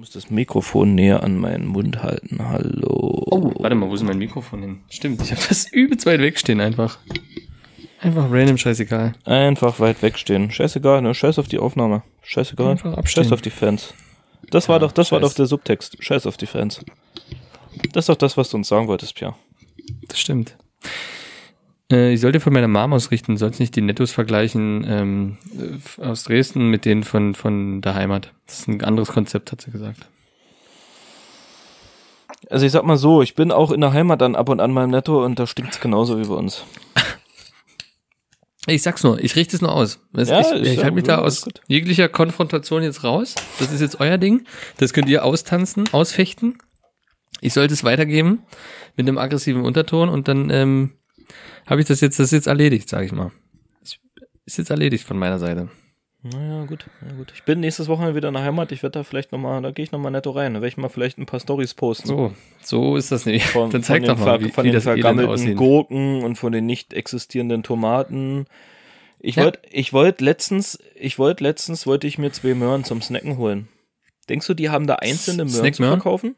muss das Mikrofon näher an meinen Mund halten. Hallo. Oh, warte mal, wo ist mein Mikrofon hin? Stimmt, ich habe das übelst weit wegstehen einfach. Einfach random, scheißegal. Einfach weit wegstehen. Scheißegal, ne? Scheiß auf die Aufnahme. Scheißegal. Einfach abstehen. Scheiß auf die Fans. Das war Ja, doch, das war scheiß. doch der Subtext. Scheiß auf die Fans. Das ist doch das, was du uns sagen wolltest, Pierre. Das stimmt. Äh, ich sollte von meiner Mom ausrichten, sollst nicht die Nettos vergleichen ähm, äh, aus Dresden mit denen von, von der Heimat. Das ist ein anderes Konzept, hat sie gesagt. Also ich sag mal so, ich bin auch in der Heimat dann ab und an mal im Netto und da stinkt's genauso wie bei uns. Ich sag's nur, ich richte es nur aus. Ja, ich ich ja- halte mich da aus gut. jeglicher Konfrontation jetzt raus. Das ist jetzt euer Ding. Das könnt ihr austanzen, ausfechten. Ich sollte es weitergeben mit einem aggressiven Unterton und dann ähm, habe ich das jetzt, das ist jetzt erledigt, sage ich mal. Ist jetzt erledigt von meiner Seite. Naja, gut, na gut. Ich bin nächstes Wochenende wieder in der Heimat. Ich werde da vielleicht nochmal, da gehe ich nochmal netto rein. Da werde ich mal vielleicht ein paar Stories posten. So, so ist das nicht. Von, dann zeig von doch den, mal, wie, von wie den vergammelten. Gurken und von den nicht existierenden Tomaten. Ich Ja. wollte, ich wollte letztens, ich wollte letztens, wollte ich mir zwei Möhren zum Snacken holen. Denkst du, die haben da einzelne Möhren zu Snackmöhren? verkaufen?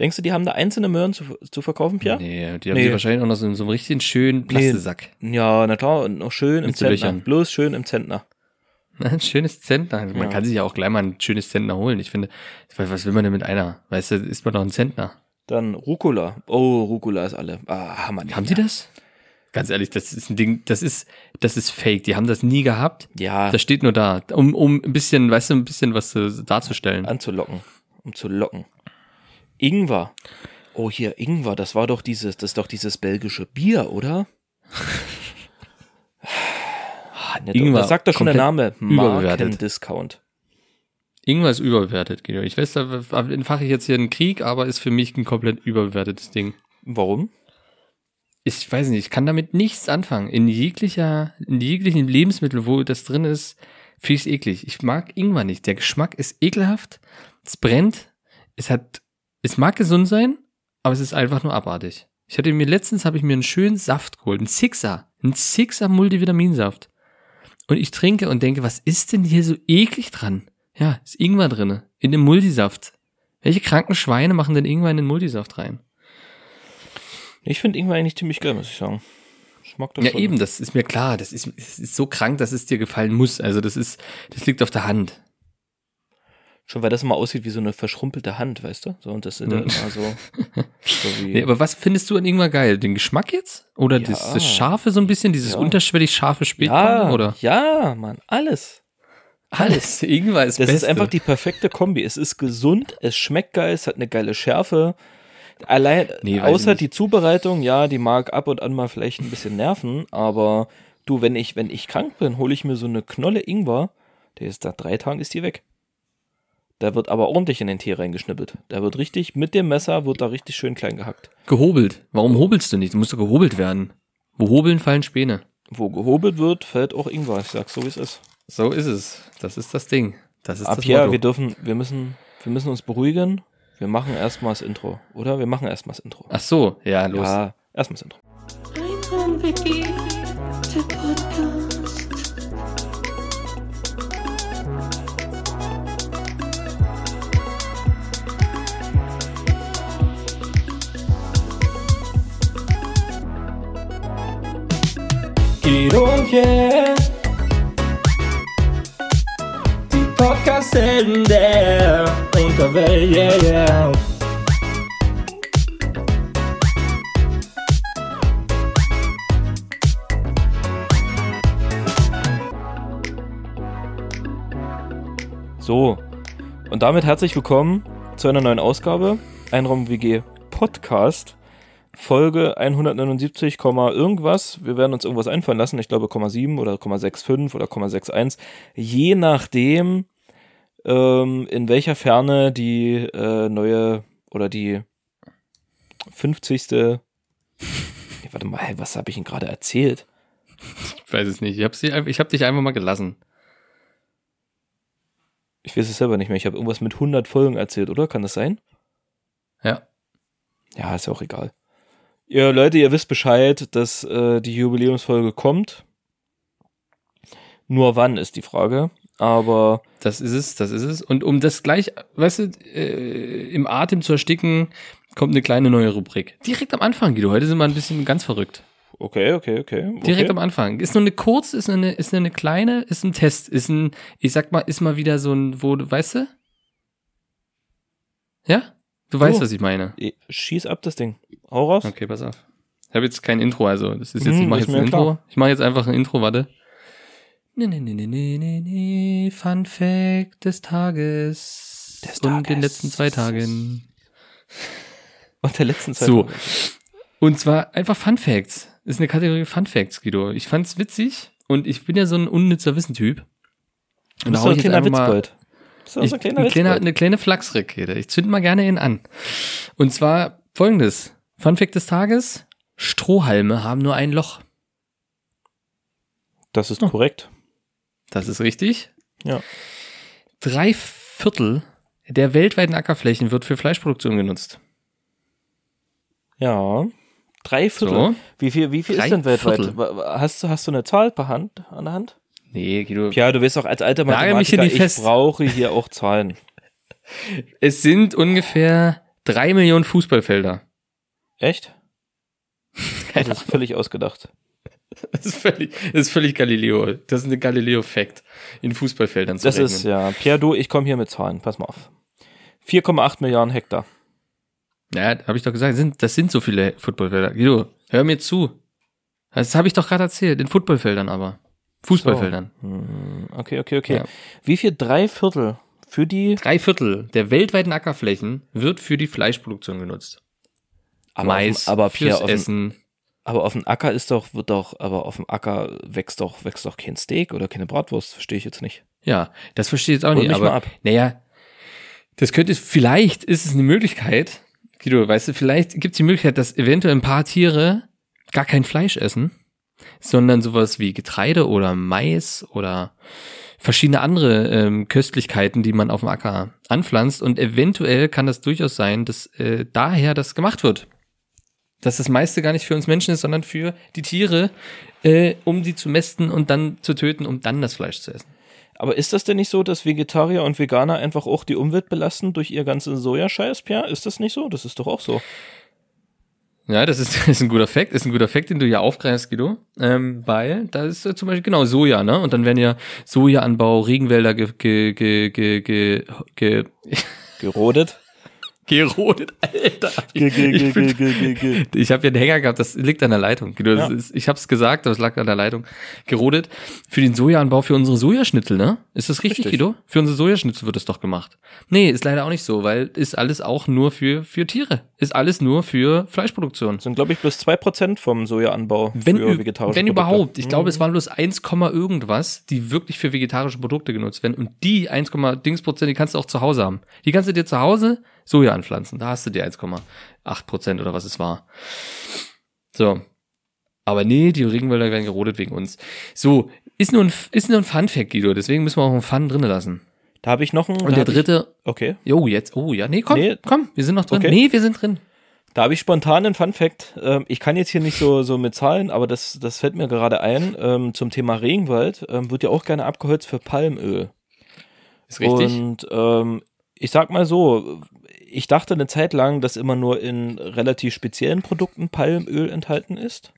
Denkst du, die haben da einzelne Möhren zu, zu verkaufen, Pia? Nee, die haben Nee. die wahrscheinlich auch noch so, in so einem richtigen schönen Plastesack. Ja, na klar, und noch schön im Mit so Zentner. Löchern. Bloß schön im Zentner. Ein schönes Zentner. Man Ja. kann sich ja auch gleich mal ein schönes Zentner holen. Ich finde, was will man denn mit einer? Weißt du, ist man doch ein Zentner. Dann Rucola. Oh, Rucola ist alle. Ah, Hammer. Haben die das? Ganz ehrlich, das ist ein Ding, das ist, das ist fake. Die haben das nie gehabt. Ja, Das steht nur da, um, um ein bisschen, weißt du, ein bisschen was äh, darzustellen. anzulocken. Um zu locken. Ingwer. Oh, hier, Ingwer, das war doch dieses, das ist doch dieses belgische Bier, oder? Ah, Ingwer, das sagt doch schon der Name. Markendiscount. Irgendwas überbewertet, Guido. Ich weiß, da entfache ich jetzt hier einen Krieg, aber ist für mich ein komplett überbewertetes Ding. Warum? ich weiß nicht, ich kann damit nichts anfangen. In jeglicher, in jeglichen Lebensmittel, wo das drin ist, finde ich es eklig. Ich mag Ingwer nicht. Der Geschmack ist ekelhaft. Es brennt. Es hat, es mag gesund sein, aber es ist einfach nur abartig. Ich hatte mir letztens habe ich mir einen schönen Saft geholt, einen Sixer, einen Sixer Multivitaminsaft. Und ich trinke und denke, was ist denn hier so eklig dran? Ja, ist Ingwer drinne in dem Multisaft. Welche kranken Schweine machen denn Ingwer in den Multisaft rein? Ich finde Ingwer eigentlich ziemlich geil, muss ich sagen. Ich mag das Ja, schon. eben, das ist mir klar. Das ist, es ist so krank, dass es dir gefallen muss. Also das ist, das liegt auf der Hand. Schon weil das immer aussieht wie so eine verschrumpelte Hand, weißt du? So, und das ja Mhm. immer so, so wie. Nee, aber was findest du an Ingwer geil? Den Geschmack jetzt? Oder Ja. das, das Scharfe so ein bisschen, dieses Ja. unterschwellig scharfe ja, Spätkorn? Oder? ja, Mann, alles. Alles. Ingwer ist Das Beste. ist einfach die perfekte Kombi. Es ist gesund, es schmeckt geil, es hat eine geile Schärfe. Allein, Nee, außer die Zubereitung, ja, die mag ab und an mal vielleicht ein bisschen nerven, aber du, wenn ich, wenn ich krank bin, hole ich mir so eine Knolle Ingwer, der ist nach drei Tagen ist die weg. Da wird aber ordentlich in den Tee reingeschnippelt. Da wird richtig, mit dem Messer wird da richtig schön klein gehackt. Gehobelt. Warum hobelst du nicht? Du musst doch gehobelt werden. Wo hobeln fallen Späne. Wo gehobelt wird, fällt auch Ingwer. Ich sag's so, wie es ist. So ist es. Das ist das Ding. Das ist Ab das hier, Motto. wir dürfen, wir müssen, wir müssen uns beruhigen. Wir machen erstmal das Intro, oder? Wir machen erstmal das Intro. Ach so, ja, los. Ja, erstmal das Intro. Einhorn-Wiki, der Podcast. Guido und Pierre. Die Podcast-Helden der Unterwelt, yeah, yeah. So, und damit herzlich willkommen zu einer neuen Ausgabe Einraum WG Podcast. Folge 179, Komma irgendwas. Wir werden uns irgendwas einfallen lassen. Ich glaube 0,7 oder 0,65 oder 0,61. Je nachdem, ähm, in welcher Ferne die äh, neue oder die 50. Nee, warte mal, hey, was habe ich Ihnen gerade erzählt? Ich weiß es nicht. Ich hab, sie, ich hab dich einfach mal gelassen. Ich weiß es selber nicht mehr. Ich habe irgendwas mit 100 Folgen erzählt, oder? Kann das sein? Ja. Ja, ist ja auch egal. Ihr Leute, ihr wisst Bescheid, dass äh, die Jubiläumsfolge kommt. Nur wann ist die Frage. aber Das ist es, das ist es. Und um das gleich, weißt du, äh, im Atem zu ersticken, kommt eine kleine neue Rubrik. Direkt am Anfang, Guido. Heute sind wir ein bisschen ganz verrückt. okay, okay, okay. Direkt okay. am Anfang. Ist nur eine kurz, ist eine, ist eine kleine, ist ein Test, ist ein, ich sag mal, ist mal wieder so ein, wo, du- weißt du? Ja? Du weißt, was ich meine. Eh, Schieß ab das Ding. Hau raus. Okay, pass auf. Ich habe jetzt kein Intro, also das ist jetzt, Hm, ich mache ist jetzt ein Intro. Ich mache jetzt einfach ein Intro, warte. Nee, nee, nee, nee, nee, nee, nee. Fun Fact des Tages. Des Und den Tages. letzten zwei Tagen. Und der letzten Zeit. So. Und zwar einfach Fun Facts. Ist eine Kategorie Fun Facts, Guido. Ich fand's witzig und ich bin ja so ein unnützer Wissentyp. Und bist hau ich ein jetzt einfach mal- Witzbold. So Ich, ein kleiner ein kleiner, eine kleine Flachsrakete. Ich zünd mal gerne ihn an. Und zwar folgendes. Fun Fact des Tages. Strohhalme haben nur ein Loch. Das ist Oh. korrekt. Das ist richtig. Ja. Drei Viertel der weltweiten Ackerflächen wird für Fleischproduktion genutzt. Ja. Drei Viertel. So. Wie viel, wie viel Drei ist denn weltweit? Viertel. Hast du, hast du eine Zahl per Hand, an der Hand? Nee, Guido. Ja, du weißt auch, als alter mich hier Mathematiker, nicht ich fest. brauche hier auch Zahlen. Es sind ungefähr drei Millionen Fußballfelder. Echt? Das ist völlig ausgedacht. Das ist völlig, das ist völlig Galileo. Das ist eine Galileo-Fact, in Fußballfeldern zu Das rechnen. ist, ja. Pierre, du, ich komme hier mit Zahlen. Pass mal auf. 4,8 Milliarden Hektar. Ja, habe ich doch gesagt, das sind, das sind so viele Footballfelder. Guido, hör mir zu. Das habe ich doch gerade erzählt, in Footballfeldern aber. Fußballfeldern. Hm, Okay, okay, okay. Ja. Wie viel drei Viertel für die Drei Viertel der weltweiten Ackerflächen wird für die Fleischproduktion genutzt. aber Mais, auf, dem- aber fürs auf dem, Essen. aber auf dem Acker ist doch, wird doch, aber auf dem Acker wächst doch, wächst doch kein Steak oder keine Bratwurst, verstehe ich jetzt nicht. Ja, das verstehe ich jetzt auch Hol nicht, aber ab. naja, das könnte, vielleicht ist es eine Möglichkeit, Guido, weißt du, vielleicht gibt es die Möglichkeit, dass eventuell ein paar Tiere gar kein Fleisch essen, sondern sowas wie Getreide oder Mais oder verschiedene andere ähm, Köstlichkeiten, die man auf dem Acker anpflanzt und eventuell kann das durchaus sein, dass äh, daher das gemacht wird. Dass das meiste gar nicht für uns Menschen ist, sondern für die Tiere, äh, um sie zu mästen und dann zu töten, um dann das Fleisch zu essen. Aber ist das denn nicht so, dass Vegetarier und Veganer einfach auch die Umwelt belasten durch ihr ganzen Sojascheiß, Pierre? Ist das nicht so? Das ist doch auch so. Ja, das ist, das ist ein guter Fakt, ist ein guter Fakt, den du ja aufgreifst, Guido, ähm, weil da ist äh, zum Beispiel genau Soja, ne? Und dann werden ja Sojaanbau, Regenwälder ge, ge, ge, ge, ge, ge, Gerodet. Gerodet, Alter. Ge, ge, ge, Ich bin- ge, ge. Ich habe ja einen Hänger gehabt, das liegt an der Leitung. Ja. ist, ich habe es gesagt, aber es lag an der Leitung. Gerodet für den Sojaanbau für unsere Sojaschnitzel, ne? Ist das richtig, Richtig. Guido? Für unsere Sojaschnitzel wird das doch gemacht. Nee, ist leider auch nicht so, weil ist alles auch nur für für Tiere. Ist alles nur für Fleischproduktion. sind, glaube ich, bloß 2% vom Sojaanbau Wenn, für vegetarische wenn Produkte. überhaupt. Ich glaube, Mhm. es waren bloß 1, Komma irgendwas, die wirklich für vegetarische Produkte genutzt werden. Und die 1, Komma Dings Prozent, die kannst du auch zu Hause haben. Die kannst du dir zu Hause Soja anpflanzen. Da hast du die 1,8 Prozent oder was es war. So. Aber nee, die Regenwälder werden gerodet wegen uns. So, ist nur ein, ist nur ein Fun-Fact, Guido. Deswegen müssen wir auch einen Fun drinnen lassen. Da habe ich noch einen. Und der hab ich- dritte, Okay. jo, jetzt, oh ja, nee, komm, Nee. komm, wir sind noch drin. Okay. Nee, wir sind drin. Da habe ich spontan einen Fun Fact. Ähm, ich kann jetzt hier nicht so, so mit Zahlen, aber das, das fällt mir gerade ein. Ähm, zum Thema Regenwald ähm, wird ja auch gerne abgeholzt für Palmöl. Ist richtig. Und ähm, ich sag mal so, ich dachte eine Zeit lang, dass immer nur in relativ speziellen Produkten Palmöl enthalten ist.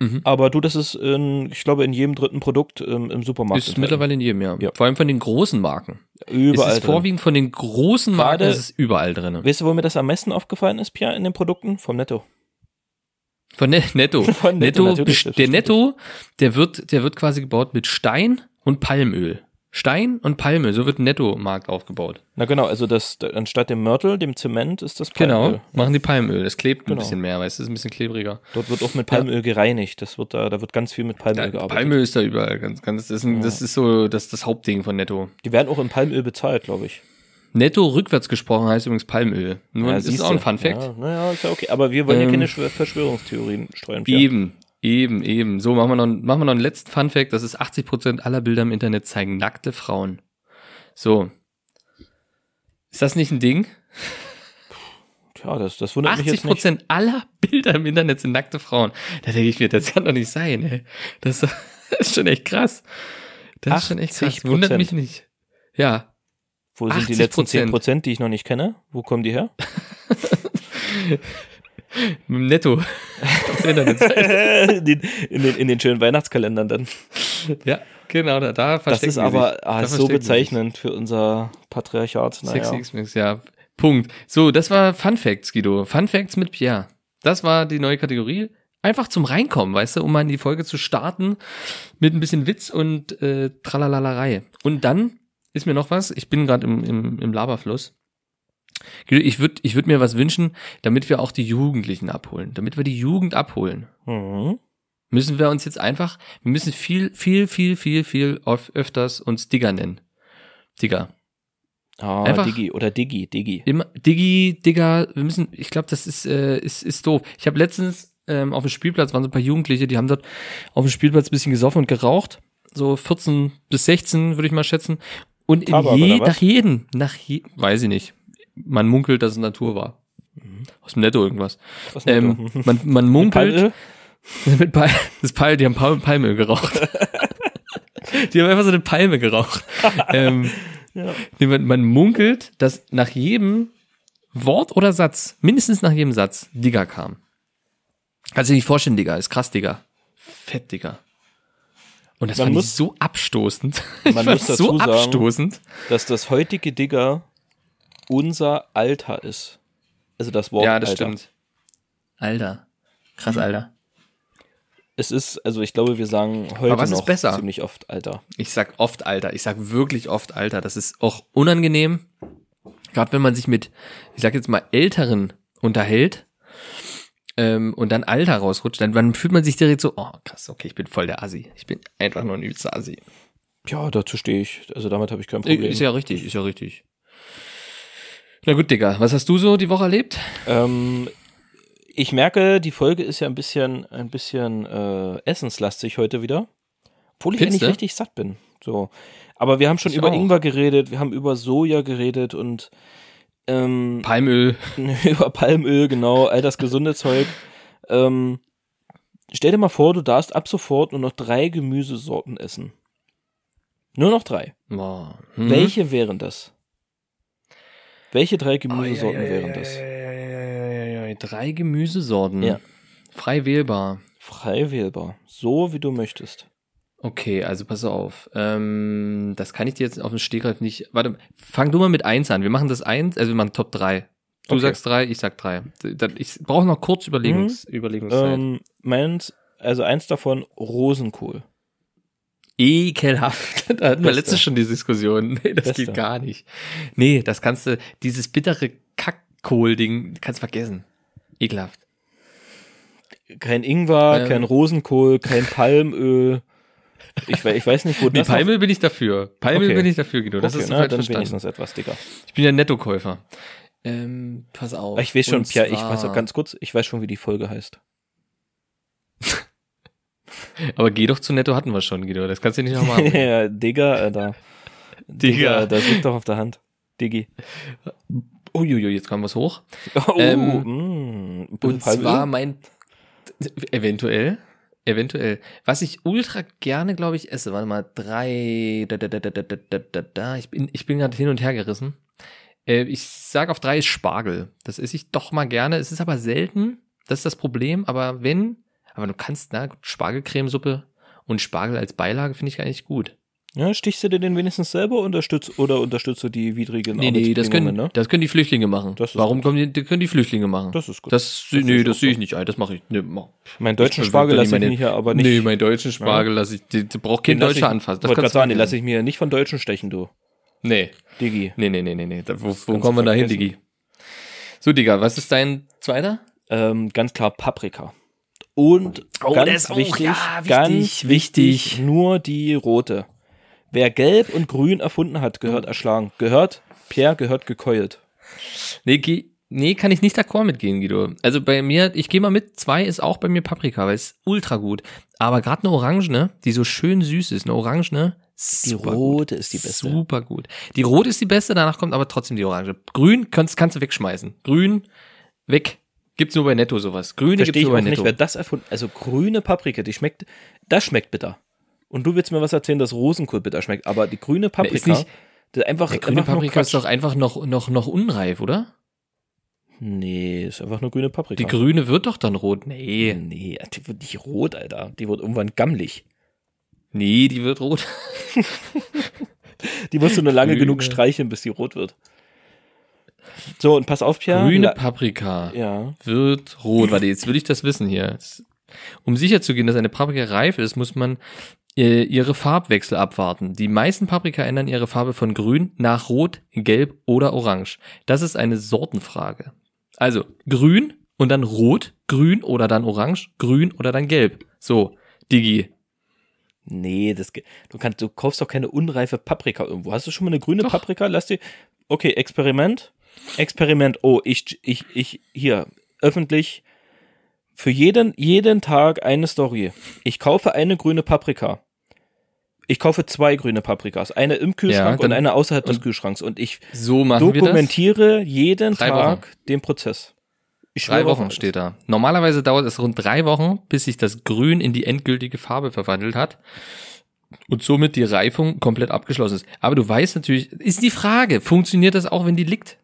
Mhm. Aber du, das ist in, ich glaube, in jedem dritten Produkt ähm, im Supermarkt. ist enthalten. mittlerweile in jedem, ja. Ja. Vor allem von den großen Marken. überall. es ist drin. vorwiegend von den großen Marken, Gerade- es ist überall drin. Weißt du, wo mir das am meisten aufgefallen ist, Pierre, in den Produkten? Vom Netto. Von ne Netto. Von Netto, Netto, der. Netto, der wird, der wird quasi gebaut mit Stein und Palmöl. Stein und Palmöl, so wird ein Netto-Markt aufgebaut. Na genau, also das anstatt dem Mörtel, dem Zement, ist das Palmöl. Genau, machen die Palmöl. Das klebt ein Genau. bisschen mehr, weißt du, ist ein bisschen klebriger. Dort wird auch mit Palmöl gereinigt. Das wird da, da wird ganz viel mit Palmöl Ja, gearbeitet. Palmöl ist da überall ganz, ganz, das ist, ein, das ist so das, das Hauptding von Netto. Die werden auch in Palmöl bezahlt, glaube ich. Netto rückwärts gesprochen heißt übrigens Palmöl. Nur, Ja, das ist auch ein Fun Fact. Ja, naja, ist ja okay. Aber wir wollen ja Ähm, keine Schw- Verschwörungstheorien streuen. Eben, eben, eben. So, machen wir noch, machen wir noch einen letzten Fun Fact. Das ist 80% aller Bilder im Internet zeigen nackte Frauen. So. Ist das nicht ein Ding? Tja, das, das wundert mich jetzt nicht. 80% aller Bilder im Internet sind nackte Frauen. Da denke ich mir, das kann doch nicht sein, ey. Das, das ist schon echt krass. Das ist schon echt krass. 80%. Wundert mich nicht. Ja. Wo sind die 80%. letzten 10 Prozent, die ich noch nicht kenne? Wo kommen die her? Mit dem Netto. Internetseite. in, den, in, den, in den schönen Weihnachtskalendern dann. ja, genau, da, da Das ist aber sich. ah, Da so bezeichnend für unser Patriarchat. Sexy Naja. X-Mix, ja. Punkt. So, das war Fun Facts, Guido. Fun Facts mit Pierre. Das war die neue Kategorie. Einfach zum Reinkommen, weißt du, um mal in die Folge zu starten mit ein bisschen Witz und äh, Tralalallerei. Und dann ist mir noch was, ich bin gerade im, im, im Laberfluss. Ich würde ich würd mir was wünschen, damit wir auch die Jugendlichen abholen. Damit wir die Jugend abholen Mhm. müssen wir uns jetzt einfach, wir müssen viel, viel, viel, viel, viel öfters uns Digger nennen. Digger. Ah, Einfach- Digi oder Digi, Digi. Immer, Diggi, Digger, wir müssen, ich glaube, das ist, äh, ist, ist doof. Ich habe letztens ähm, auf dem Spielplatz, waren so ein paar Jugendliche, die haben dort auf dem Spielplatz ein bisschen gesoffen und geraucht. So 14 bis 16, würde ich mal schätzen. Und in Tabak, je, nach jedem, nach je, weiß ich nicht. Man munkelt, dass es Natur war. Aus dem Netto irgendwas. Was denn Ähm, da? man, man munkelt. Mit Pal das Pal die haben Palm Palmöl geraucht. die haben einfach so eine Palme geraucht. ähm, Ja. man, man munkelt, dass nach jedem Wort oder Satz, mindestens nach jedem Satz, Digger kam. Kannst du dir nicht vorstellen, Digger, ist krass, Digger. Fett, Digger. Und das Man fand muss- ich so abstoßend. Man ich fand muss dazu so sagen- abstoßend. Dass das heutige Digger unser Alter ist. Also das Wort Ja, das Alter. stimmt. Alter. Krass, Alter. Es ist, also ich glaube, wir sagen heute was ist noch besser? ziemlich oft Alter. Ich sag oft Alter. Ich sag wirklich oft Alter. Das ist auch unangenehm. Gerade wenn man sich mit, ich sag jetzt mal, Älteren unterhält ähm, und dann Alter rausrutscht, dann, dann fühlt man sich direkt so, oh krass, okay, ich bin voll der Assi. Ich bin einfach nur ein übelster Assi. Ja, dazu stehe ich. Also damit habe ich kein Problem. Ist ja richtig, ist ja richtig. Na gut, Digga, was hast du so die Woche erlebt? Ähm, ich merke, die Folge ist ja ein bisschen, ein bisschen äh, essenslastig heute wieder. Obwohl ich eigentlich du? richtig satt bin. So. Aber wir haben schon Ich über auch. Ingwer geredet, wir haben über Soja geredet und ähm, Palmöl. über Palmöl, genau, all das gesunde Zeug. Ähm, stell dir mal vor, du darfst ab sofort nur noch drei Gemüsesorten essen. Nur noch drei. Boah. Hm. Welche wären das? Welche drei Gemüsesorten wären das? Drei Gemüsesorten. Ja. Frei wählbar. Frei wählbar. So wie du möchtest. Okay, also pass auf. Ähm, das kann ich dir jetzt auf den Stegreif nicht. Warte, fang du mal mit eins an. Wir machen das eins, also wir machen Top 3. Du Okay. sagst drei, ich sag drei. Ich brauche noch kurz Überlegungs Überlegungszeit. Ähm, meins, also eins davon Rosenkohl. Ekelhaft. Da hatten wir Beste. letztens schon die Diskussion. Nee, das Beste. geht gar nicht. Nee, das kannst du, dieses bittere Kackkohl-Ding, kannst du vergessen. Ekelhaft. Kein Ingwer, Ähm. kein Rosenkohl, kein Palmöl. Ich, ich weiß nicht, wo Nee, das Palmöl bin ich dafür. Palmöl Okay. bin ich dafür, Guido. Das okay, ist na, dann verstanden. wenigstens etwas dicker. Ich bin ja Nettokäufer. Ähm, pass auf. Ich weiß schon, Pierre, ich weiß auch ganz kurz, ich weiß schon, wie die Folge heißt. Aber geh doch zu Netto hatten wir schon, Guido. Das kannst du nicht nochmal machen. ja, Digga, Alter. Digga. das liegt doch auf der Hand. Diggi. Uiuiui, jetzt kam was hoch. Oh, Ähm, mm, Und Palmöl? zwar mein, eventuell, eventuell. Was ich ultra gerne, glaube ich, esse. Warte mal, drei, da, da, da, da, da, da, da, da. Ich bin, ich bin gerade hin und her gerissen. Äh, ich sag auf drei ist Spargel. Das esse ich doch mal gerne. Es ist aber selten. Das ist das Problem. Aber wenn, aber du kannst, na, Spargelcremesuppe und Spargel als Beilage finde ich eigentlich gut. Ja, stichst du dir den wenigstens selber unterstützt, oder unterstützt du die widrigen Nee, nee, das können, ne? das können die Flüchtlinge machen. Warum kommen die, die können die Flüchtlinge machen? Das ist gut. Das, Das nee, sehe ich das sehe ich nicht ein. Das mache ich. Nee, mach. Meinen deutschen Spargel lasse ich mir hier aber nicht. Nee, meinen deutschen Spargel lasse ich, die braucht kein den Deutscher ich, anfassen. Das wollte gerade kannst sagen, den lasse ich mir nicht von Deutschen stechen, du. Nee, Diggi. nee, nee, nee, nee, nee. Da, wo wo kommen wir da hin. Digi? So, Digga, was ist dein zweiter? Ähm, ganz klar Paprika. Und Oh, ganz auch- wichtig, ja, wichtig, ganz wichtig, nur die rote. Wer gelb und grün erfunden hat, gehört erschlagen. Gehört, Pierre gehört gekeult. Nee, nee, kann ich nicht d'accord mitgehen, Guido. Also bei mir, ich gehe mal mit, zwei ist auch bei mir Paprika, weil es ultra gut. Aber gerade eine Orangene, die so schön süß ist, eine Orangene, Die super gut. rote ist die beste. Super gut. Die rote ist die beste, danach kommt aber trotzdem die orange. Grün kannst, kannst du wegschmeißen. Grün, weg. Gibt's nur bei Netto sowas. Grüne Verstehe gibt's ich nur bei auch nicht, Netto. wer das erfunden Also grüne Paprika, die schmeckt, das schmeckt bitter. Und du willst mir was erzählen, dass Rosenkohl bitter schmeckt. Aber die grüne Paprika, ist nicht- das ist einfach, Der grüne einfach Paprika ist doch einfach noch, noch, noch unreif, oder? Nee, ist einfach nur grüne Paprika. Die grüne wird doch dann rot. Nee. Nee, die wird nicht rot, Alter. Die wird irgendwann gammelig. Nee, die wird rot. Die musst du nur lange Grüne. genug streicheln, bis die rot wird. So, und pass auf, Pia. Grüne Paprika Ja. wird rot. Warte, jetzt will ich das wissen hier. Um sicherzugehen, dass eine Paprika reif ist, muss man äh, ihre Farbwechsel abwarten. Die meisten Paprika ändern ihre Farbe von grün nach rot, gelb oder orange. Das ist eine Sortenfrage. Also grün und dann rot, grün oder dann orange, grün oder dann gelb. So, Digi. Nee, das du kannst, du kaufst doch keine unreife Paprika irgendwo. Hast du schon mal eine grüne Doch. Paprika? Lass dir. Okay, Experiment. Experiment. Oh, ich, ich, ich, hier, öffentlich. Für jeden, jeden Tag eine Story. Ich kaufe eine grüne Paprika. Ich kaufe zwei grüne Paprikas. Eine im Kühlschrank dann- und eine außerhalb des und- Kühlschranks. Und ich So dokumentiere jeden Drei Tag den Prozess. Ich Drei Wochen steht da. Normalerweise dauert es rund drei Wochen, bis sich das Grün in die endgültige Farbe verwandelt hat und somit die Reifung komplett abgeschlossen ist. Aber du weißt natürlich, ist die Frage, funktioniert das auch, wenn die liegt?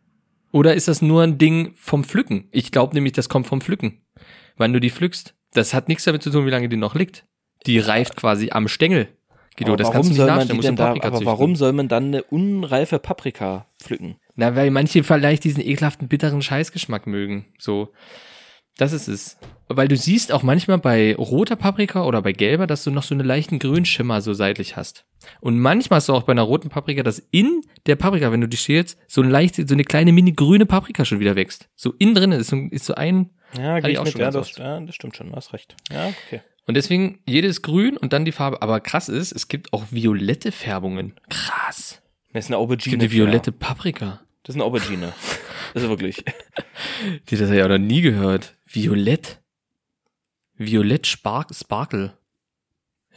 Oder ist das nur ein Ding vom Pflücken? Ich glaube nämlich, das kommt vom Pflücken. Wann du die pflückst. Das hat nichts damit zu tun, wie lange die noch liegt. Die reift quasi am Stängel. Guido, Aber das warum kannst du nicht du denn da, aber züchten. warum soll man dann eine unreife Paprika pflücken? Na, weil manche vielleicht diesen ekelhaften, bitteren Scheißgeschmack mögen. So. Das ist es. Weil du siehst auch manchmal bei roter Paprika oder bei gelber, dass du noch so einen leichten Grünschimmer so seitlich hast. Und manchmal hast du auch bei einer roten Paprika, dass in der Paprika, wenn du die schälst, so ein leicht, so eine kleine mini grüne Paprika schon wieder wächst. So innen drin ist so, ist so ein, Ja, geh ich auch mit. schon Ja das, ja, das stimmt schon, du hast recht. Ja, okay. und deswegen jedes grün und dann die Farbe. Aber krass ist, es gibt auch violette Färbungen. Krass. Das ist eine Es Aubergine. gibt eine violette Paprika. Das ist eine Aubergine. Das ist wirklich. Die das hab ich ja noch nie gehört. Violett. Violett Spark Sparkle.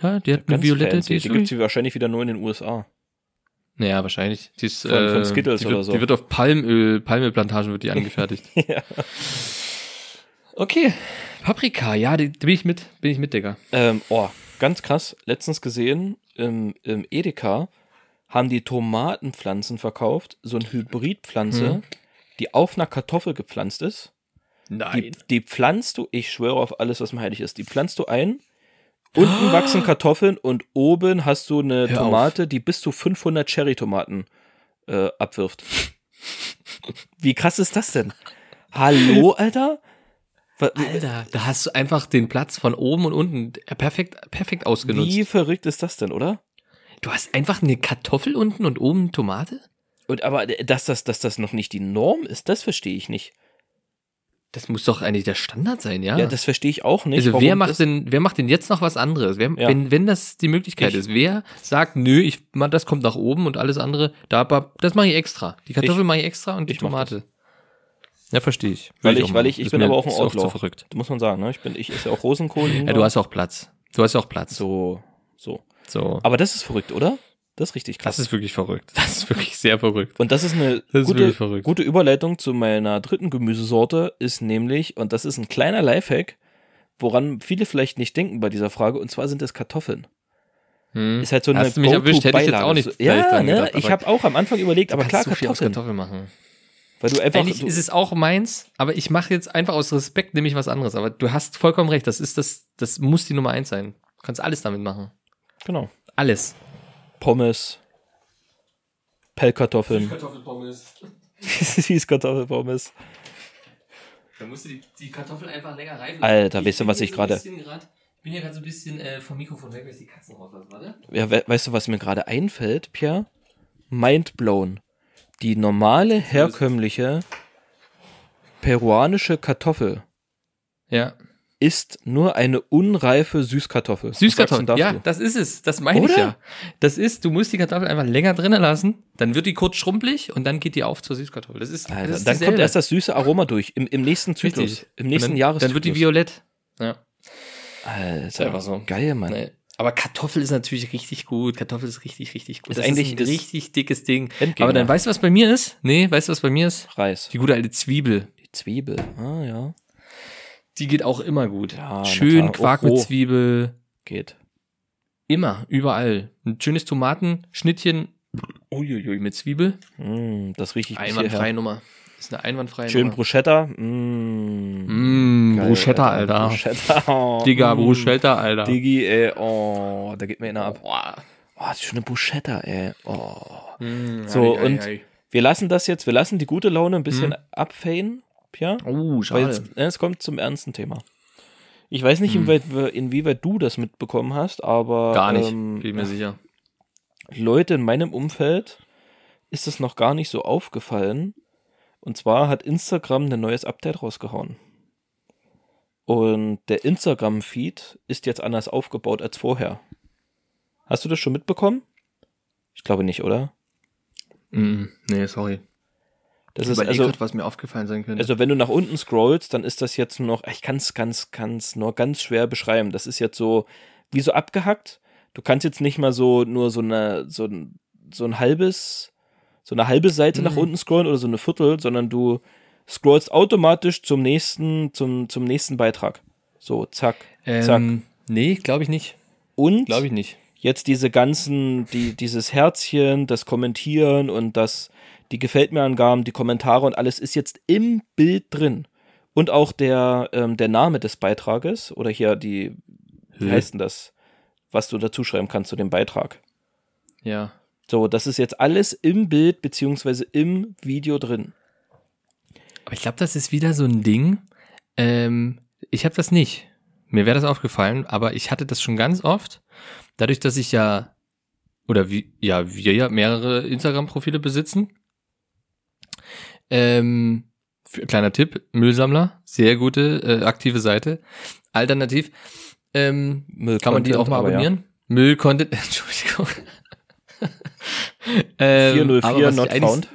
Ja, die hat eine Ganz violette. fancy. Die Die gibt's wirklich- wahrscheinlich wieder nur in den USA. naja, wahrscheinlich. Die ist, Von- von äh, Skittles die wird, oder so. Die wird auf Palmöl, Palmölplantagen wird die angefertigt. ja. Okay. Paprika, ja, die, da bin ich mit, bin ich mit, Digga. ähm, oh, ganz krass. Letztens gesehen, im, im Edeka haben die Tomatenpflanzen verkauft. So eine Hybridpflanze, Mhm. die auf einer Kartoffel gepflanzt ist. Die, die pflanzt du, ich schwöre auf alles, was mir heilig ist, die pflanzt du ein. Unten wachsen Kartoffeln und oben hast du eine Hör auf. Tomate, die bis zu 500 Cherry-Tomaten äh, abwirft. Wie krass ist das denn? Hallo, Alter? Alter, da hast du einfach den Platz von oben und unten perfekt, perfekt ausgenutzt. Wie verrückt ist das denn, oder? Du hast einfach eine Kartoffel unten und oben eine Tomate? Und aber dass das, dass das noch nicht die Norm ist, das verstehe ich nicht. Das muss doch eigentlich der Standard sein, ja? Ja, das verstehe ich auch nicht. Also wer macht denn, wer macht denn jetzt noch was anderes? Wer, Ja. wenn, wenn das die Möglichkeit Ich. ist, wer sagt, nö, ich, man, das kommt nach oben und alles andere, da, das mache ich extra. Die Kartoffel Ich- mache ich extra und die ich Tomate. Ja, verstehe ich. Weil ich, auch weil ich, ich bin aber auch ein ist zu Outlaw. verrückt. Muss man sagen, ne? Ich bin, ich esse ja auch Rosenkohl. Ja, du hast auch Platz. Du hast auch Platz. so, so. So. Aber das ist verrückt, oder? Das ist richtig krass. Das ist wirklich verrückt. Das ist wirklich sehr verrückt. Und das ist eine Das ist gute, verrückt. gute Überleitung zu meiner dritten Gemüsesorte, ist nämlich, und das ist ein kleiner Lifehack, woran viele vielleicht nicht denken bei dieser Frage, und zwar sind es Kartoffeln. Hm. Ist halt so eine Hast du mich erwischt, hätte ich jetzt auch nicht Ja, ne? gedacht, ich habe auch am Anfang überlegt, aber klar so viel aus Kartoffeln. Kartoffeln machen. Weil du einfach, Eigentlich du, ist es auch meins, aber ich mache jetzt einfach aus Respekt nämlich was anderes. Aber du hast vollkommen recht, das ist das, das muss die Nummer eins sein. Du kannst alles damit machen. genau. Alles. Pommes, Pellkartoffeln, Kartoffelpommes. Süßkartoffelpommes. Da musst du die, die Kartoffel einfach länger reifen. Alter, weißt du, was ich gerade- Ich bin hier gerade so ein bisschen äh, vom Mikrofon weg, weil ich die Katzen rauslasse. Warte. Ja, we weißt du, was mir gerade einfällt, Pierre? Mind blown. Die normale, herkömmliche peruanische Kartoffel Ja. Ist nur eine unreife Süßkartoffel. Süßkartoffel. Ja, das ist es. Das meine ich Oder? ja. Das ist, du musst die Kartoffel einfach länger drinnen lassen, dann wird die kurz schrumpelig und dann geht die auf zur Süßkartoffel. Das ist, Alter, das ist dann kommt dieselbe. erst das süße Aroma durch. Im, im nächsten Zyklus. Richtig. Im nächsten Jahreszyklus. Dann wird die violett. Ja. Alter, einfach so. geil, Mann. Nee. Aber Kartoffel ist natürlich richtig gut. Kartoffel ist richtig, richtig gut. Ist das eigentlich- ist ein ist richtig dickes Ding. Endgegner. Aber dann weißt du, was bei mir ist? Nee, weißt du, was bei mir ist? Reis. Die gute alte Zwiebel. Die Zwiebel. Ah, ja. Die geht auch immer gut. Ja, Schön. Quark roh. mit Zwiebel. Geht. Immer, überall. Ein schönes Tomatenschnittchen, uiuiui, mit Zwiebel. Mm, das rieche ich Einwandfreie. Nummer. Ist eine einwandfreie Schön Nummer. Bruschetta. Mm. Geil, Bruschetta, Alter. Bruschetta. Oh, Digga, mm. Bruschetta, Alter. Diggi, ey. Oh, da geht mir einer ab. Oh, das ist schon eine Bruschetta, ei. Oh. Mm, So, ei, ei, und- ei. Wir lassen das jetzt, wir lassen die gute Laune ein bisschen abfaden, Pia. Oh, schade. jetzt, äh, es kommt zum ernsten Thema. Ich weiß nicht, Hm. inwieweit, inwieweit du das mitbekommen hast, aber Gar nicht, ähm, bin mir sicher. Leute in meinem Umfeld ist es noch gar nicht so aufgefallen. Und zwar hat Instagram ein neues Update rausgehauen. Und der Instagram-Feed ist jetzt anders aufgebaut als vorher. Hast du das schon mitbekommen? Ich glaube nicht, oder? Mm, nee, sorry. Das Ich ist also, grad, was mir aufgefallen sein könnte. also wenn du nach unten scrollst, dann ist das jetzt nur noch, ich kann es ganz, ganz, nur ganz schwer beschreiben. Das ist jetzt so, wie so abgehackt. Du kannst jetzt nicht mal so, nur so eine, so ein, so ein halbes, so eine halbe Seite nach Mhm. unten scrollen oder so eine Viertel, sondern du scrollst automatisch zum nächsten, zum, zum nächsten Beitrag. So, zack, zack. ähm, nee, glaube ich nicht. Und Glaube ich nicht. jetzt diese ganzen, die, dieses Herzchen, das Kommentieren und das, die Gefällt mir Angaben, die Kommentare und alles ist jetzt im Bild drin. Und auch der, ähm, der Name des Beitrages oder hier die, wie Hä? heißt denn das, was du dazu schreiben kannst zu dem Beitrag. Ja. So, das ist jetzt alles im Bild beziehungsweise im Video drin. Aber ich glaube, das ist wieder so ein Ding. Ähm, ich habe das nicht. Mir wäre das aufgefallen, aber ich hatte das schon ganz oft. Dadurch, dass ich ja, oder wie, ja, wir ja mehrere Instagram-Profile besitzen. Ähm, kleiner Tipp, Müllsammler, sehr gute, äh, aktive Seite. Alternativ, ähm, kann man die auch mal aber ja. abonnieren? Müll-Content, Entschuldigung. ähm, 404 aber was ich not eigentlich- found.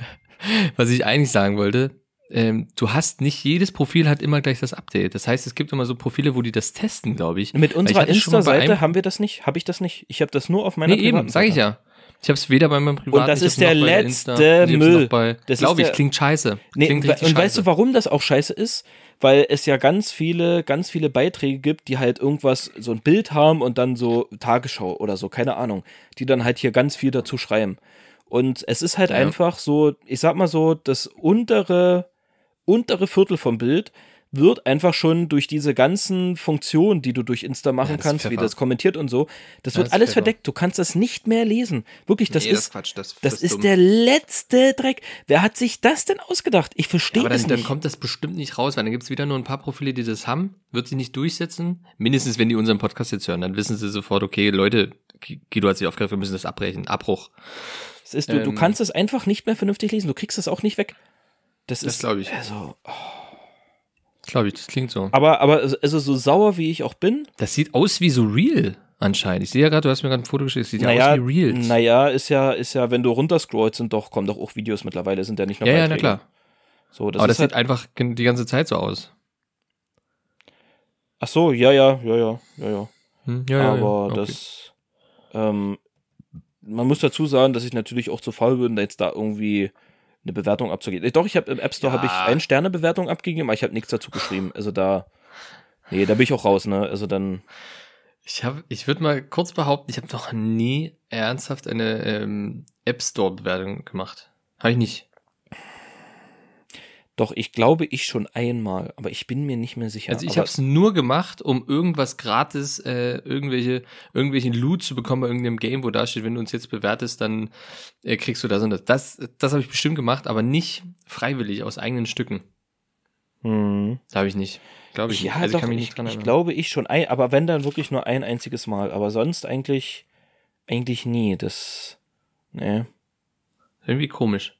was ich eigentlich sagen wollte, ähm, du hast nicht jedes Profil hat immer gleich das Update. Das heißt, es gibt immer so Profile, wo die das testen, glaube ich. Mit unserer Insta-Seite haben wir das nicht. Habe ich das nicht. Ich habe das nur auf meiner Nee, eben, privaten sag ich ja. Ich habe es weder bei meinem privaten Und das ist der letzte Müll. Bei, Das glaube ich, der- klingt scheiße. Nee, klingt und, und weißt scheiße. du, warum das auch scheiße ist? Weil es ja ganz viele, ganz viele Beiträge gibt, die halt irgendwas, so ein Bild haben und dann so Tagesschau oder so, keine Ahnung, die dann halt hier ganz viel dazu schreiben. Und es ist halt Ja. einfach so, ich sag mal so, das untere, untere Viertel vom Bild wird einfach schon durch diese ganzen Funktionen, die du durch Insta machen Ja, das ist kannst, wie das kommentiert und so, das Ja, wird das ist alles Pfeffer. verdeckt. Du kannst das nicht mehr lesen. Wirklich, das Nee, ist, Quatsch, das, das ist der letzte Dreck. Wer hat sich das denn ausgedacht? Ich verstehe aber das dann, dann nicht. kommt das bestimmt nicht raus, weil dann gibt es wieder nur ein paar Profile, die das haben, wird sie nicht durchsetzen. Mindestens, wenn die unseren Podcast jetzt hören, dann wissen sie sofort, okay, Leute, Guido hat sich aufgehört, wir müssen das abbrechen. Abbruch. Es ist, du, du Ähm, kannst es einfach nicht mehr vernünftig lesen. Du kriegst es auch nicht weg. Das, Das ist, glaub ich. Also, Glaube ich, das klingt so. aber, aber also so sauer wie ich auch bin, Das sieht aus wie so real anscheinend. Ich sehe ja gerade, du hast mir gerade ein Foto geschickt, das sieht ja naja, aus wie Reels. naja, ist ja, ist ja, wenn du runterscrollst, sind doch, kommen doch auch Videos mittlerweile, sind ja nicht nur ja, ja, na Beiträge. klar. So, das Aber das sieht halt, einfach gen- die ganze Zeit so aus. ach so, ja, ja, ja, ja, ja, ja. Hm? Ja, aber okay. das, ähm, man muss dazu sagen, dass ich natürlich auch zu faul bin, da jetzt da irgendwie eine Bewertung abzugeben. Doch, ich habe im App Store Ja. habe ich eine Sterne-Bewertung abgegeben, aber ich habe nichts dazu geschrieben. Also da, nee, da bin ich auch raus, ne? Also dann, Ich habe, ich würde mal kurz behaupten, ich habe noch nie ernsthaft eine ähm, App Store Bewertung gemacht. Habe ich nicht. Doch, ich glaube ich schon einmal, aber ich bin mir nicht mehr sicher. also ich habe es nur gemacht, um irgendwas gratis, äh, irgendwelche, irgendwelchen Loot zu bekommen bei irgendeinem Game, wo da steht, wenn du uns jetzt bewertest, dann äh, kriegst du das und das. Das, das habe ich bestimmt gemacht, aber nicht freiwillig aus eigenen Stücken. hm. Das habe ich nicht. Glaube ich. Ja. Also doch, ich, nicht dran ich erinnern. glaube ich schon, ein, aber wenn dann wirklich nur ein einziges Mal, aber sonst eigentlich, eigentlich nie. Das, nee. Irgendwie komisch.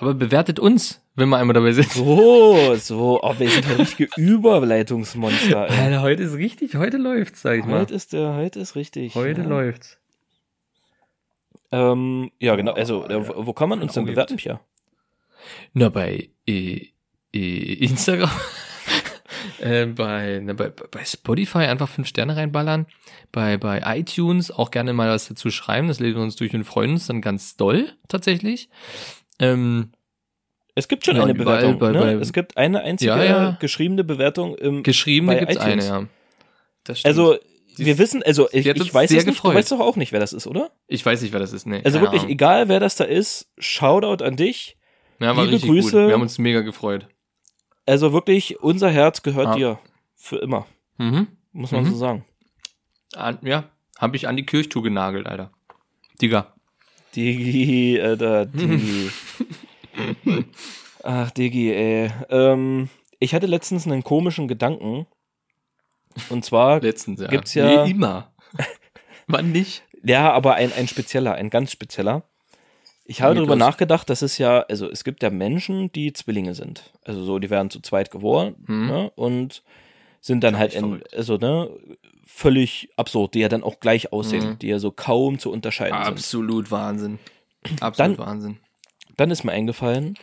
Aber bewertet uns, wenn wir einmal dabei sind. So, so, oh, wir sind ja richtige Überleitungsmonster. Ey. Alter, heute ist richtig, heute läuft's, sag ich mal. Heute ist der, heute ist richtig. Heute ja. läuft's. Ähm, ja, genau. Also, Oh, äh, wo, wo kann man uns denn Auge bewerten, Pia? Na, bei äh, äh, Instagram, äh, bei, na, bei, bei Spotify einfach fünf Sterne reinballern. Bei, bei iTunes auch gerne mal was dazu schreiben. Das lesen wir uns durch und freuen uns dann ganz doll, tatsächlich. Ähm, Es gibt schon Ja, eine und überall Bewertung. bei- ne? bei- es gibt eine einzige Ja, ja. geschriebene Bewertung im. geschriebene Bei gibt's eine, ja. Also, Die Die wir wissen, also ich, ich weiß es nicht, gefreut. du weißt doch auch nicht, wer das ist, oder? Ich weiß nicht, wer das ist. Nee, Also wirklich, Ahnung. egal wer das da ist, Shoutout an dich. Ja, war liebe richtig Grüße. Gut. Wir haben uns mega gefreut. Also wirklich, unser Herz gehört Ah. dir. Für immer, Mhm. muss man Mhm. so sagen. An, ja, habe ich an die Kirchtour genagelt, Alter. Digga. Digi, Alter, Digi. Ach, Digi, ey. Ähm, ich hatte letztens einen komischen Gedanken. Und zwar, Letztens, ja. Gibt's ja- Nee, immer. Wann nicht? ja, aber ein, ein spezieller, ein ganz spezieller. Ich habe darüber nachgedacht, dass es ja, also es gibt ja Menschen, die Zwillinge sind. Also so, die werden zu zweit geboren Mhm. ne, und sind dann halt Völlig in, also ne, völlig absurd, die ja dann auch gleich aussehen, Mhm. die ja so kaum zu unterscheiden sind. Absolut Wahnsinn. Absolut Dann- Wahnsinn. Dann ist mir eingefallen,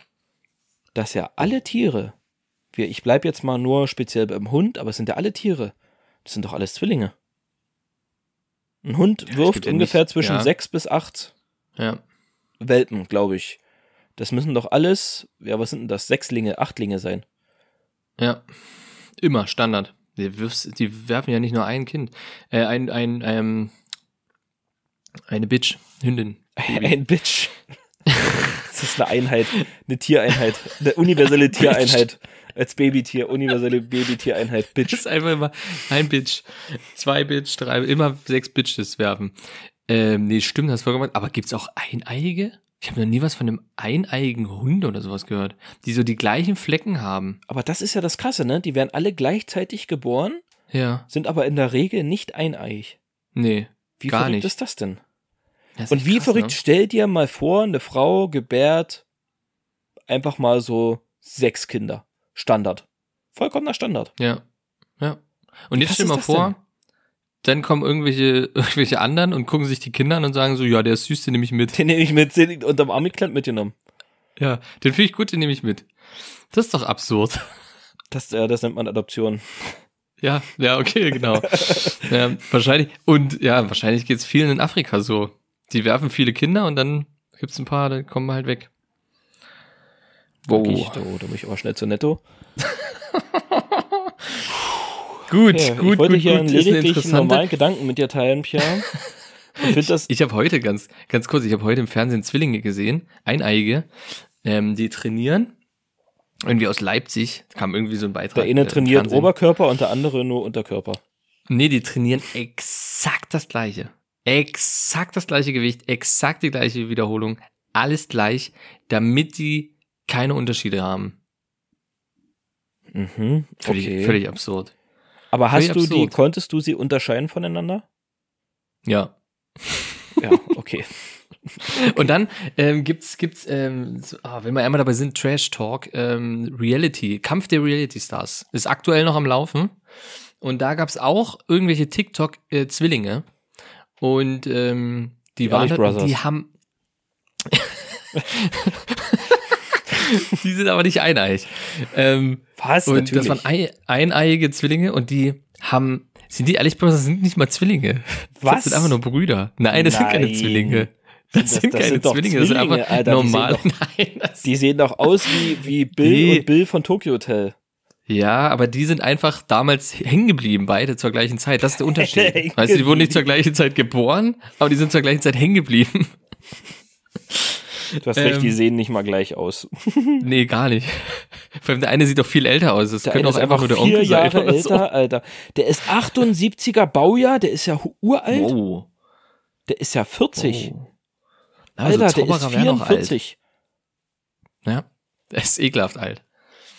dass ja alle Tiere, wir, ich bleibe jetzt mal nur speziell beim Hund, aber es sind ja alle Tiere, das sind doch alles Zwillinge. Ein Hund Ja, wirft ungefähr nicht- zwischen ja. sechs bis acht Ja. Welpen, glaube ich. Das müssen doch alles, ja, was sind denn das? Sechslinge, Achtlinge sein. Ja. Immer Standard. Die, wirfst, die werfen ja nicht nur ein Kind. Äh, ein, ein, ähm, eine Bitch, Hündin. Baby. Ein Bitch. Das ist eine Einheit, eine Tiereinheit, eine universelle Tiereinheit. Als Babytier, universelle Babytiereinheit, Das Bitch. ist einfach immer ein Bitch, zwei Bitch, drei, immer sechs Bitches werfen. Ähm, nee, stimmt, hast vollkommen. Aber gibt's auch Eineiige? Ich habe noch nie was von einem eineiigen Hund oder sowas gehört, die so die gleichen Flecken haben. Aber das ist ja das Krasse, ne? Die werden alle gleichzeitig geboren, Ja, sind aber in der Regel nicht eineig. nee. Wie Gar verrückt nicht. ist das denn? Und wie krass, verrückt, Ne? stell dir mal vor, eine Frau gebärt einfach mal so sechs Kinder. Standard. Vollkommener Standard. Ja, ja. Und jetzt stell ist mal vor, dann kommen irgendwelche, irgendwelche anderen und gucken sich die Kinder an und sagen so, ja, der ist süß, den nehme ich mit. Den nehme ich mit, den unterm Arm geklemmt mitgenommen. Ja, den finde ich gut, den nehme ich mit. Das ist doch absurd. Das, äh, das nennt man Adoption. Ja, ja, okay, genau. ja, wahrscheinlich, und ja, wahrscheinlich geht's vielen in Afrika so. Die werfen viele Kinder und dann gibt's ein paar, die kommen halt weg. Wow. Ich, da, da bin ich aber schnell zu netto. Gut, Ja, gut, ich wollte gut, hier gut. Ist lediglich normalen Gedanken mit dir teilen, Pierre. Ich das, Ich habe heute ganz, ganz kurz, ich habe heute im Fernsehen Zwillinge gesehen, Eineige, ähm, die trainieren. Irgendwie aus Leipzig kam irgendwie so ein Beitrag. der äh, eine im trainiert Fernsehen. Oberkörper und der andere nur Unterkörper. Nee, die trainieren exakt das gleiche. Exakt das gleiche Gewicht, exakt die gleiche Wiederholung, alles gleich, damit die keine Unterschiede haben. Mhm. Völlig, Okay. völlig absurd. Aber hast völlig du die, absurd. konntest du sie unterscheiden voneinander? Ja. Ja, okay. Und dann ähm, gibt's gibt's ähm, so, ah, wenn wir einmal dabei sind, Trash Talk, ähm, Reality, Kampf der Reality Stars ist aktuell noch am Laufen und da gab's auch irgendwelche TikTok äh, Zwillinge und ähm, die, Die waren Brothers. die haben die sind aber nicht eineig. Ähm, Was? und das waren ei eineiige Zwillinge und die haben sind die ehrlich Brothers sind nicht mal Zwillinge. Was? Das sind einfach nur Brüder. Nein, das sind keine Nein. Zwillinge. Das, Das- sind das keine sind doch Zwillinge, das sind Zwillinge, einfach Alter, die sehen doch- Nein, Die sehen doch aus wie, wie Bill Nee. und Bill von Tokyo Hotel. Ja, aber die sind einfach damals hängen geblieben, beide zur gleichen Zeit. Das ist der Unterschied. Weißt du, die wurden nicht zur gleichen Zeit geboren, aber die sind zur gleichen Zeit hängen geblieben. Du hast recht, Ähm. die sehen nicht mal gleich aus. nee, gar nicht. Vor allem der eine sieht doch viel älter aus. Das Der könnte auch ist einfach nur der Onkel sein. Jahre oder älter, so. Alter. Der ist 78er Baujahr, der ist ja uralt. Wow. Der ist ja 40. Oh. Also Alter, der ist wären noch alt. 44. Ja, der ist ekelhaft alt.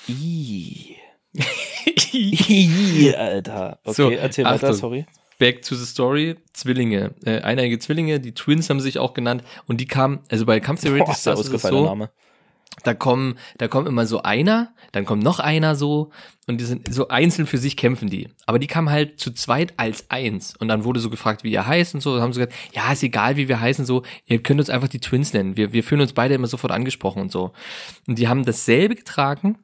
Ih. Alter. Okay, So, erzähl weiter, Achtung. sorry. Back to the story. Zwillinge. Äh, eineiige Zwillinge, die Twins haben sich auch genannt. Und die kamen, also bei Kampf Reality ist ausgefallener so, Name. da kommen, da kommt immer so einer, dann kommt noch einer so und die sind so einzeln für sich kämpfen die. Aber die kamen halt zu zweit als eins und dann wurde so gefragt, wie ihr heißt und so, dann haben sie gesagt, ja, ist egal, wie wir heißen, so, ihr könnt uns einfach die Twins nennen. Wir, wir fühlen uns beide immer sofort angesprochen und so. Und die haben dasselbe getragen,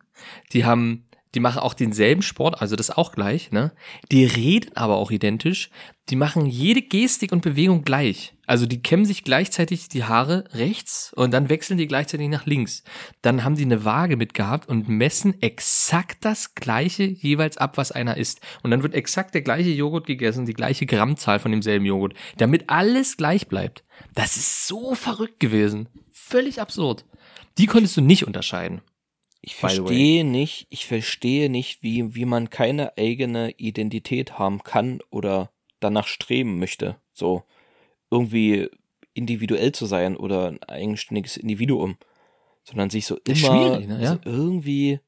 die haben die machen auch denselben Sport, also das auch gleich, ne? Die reden aber auch identisch. Die machen jede Gestik und Bewegung gleich. Also die kämmen sich gleichzeitig die Haare rechts und dann wechseln die gleichzeitig nach links. Dann haben die eine Waage mitgehabt und messen exakt das gleiche jeweils ab, was einer isst. Und dann wird exakt der gleiche Joghurt gegessen, die gleiche Grammzahl von demselben Joghurt, damit alles gleich bleibt. Das ist so verrückt gewesen. Völlig absurd. Die konntest du nicht unterscheiden. Ich verstehe nicht, ich verstehe nicht, wie, wie man keine eigene Identität haben kann oder danach streben möchte. So irgendwie individuell zu sein oder ein eigenständiges Individuum. Sondern sich so Das immer ne? Ja. so irgendwie,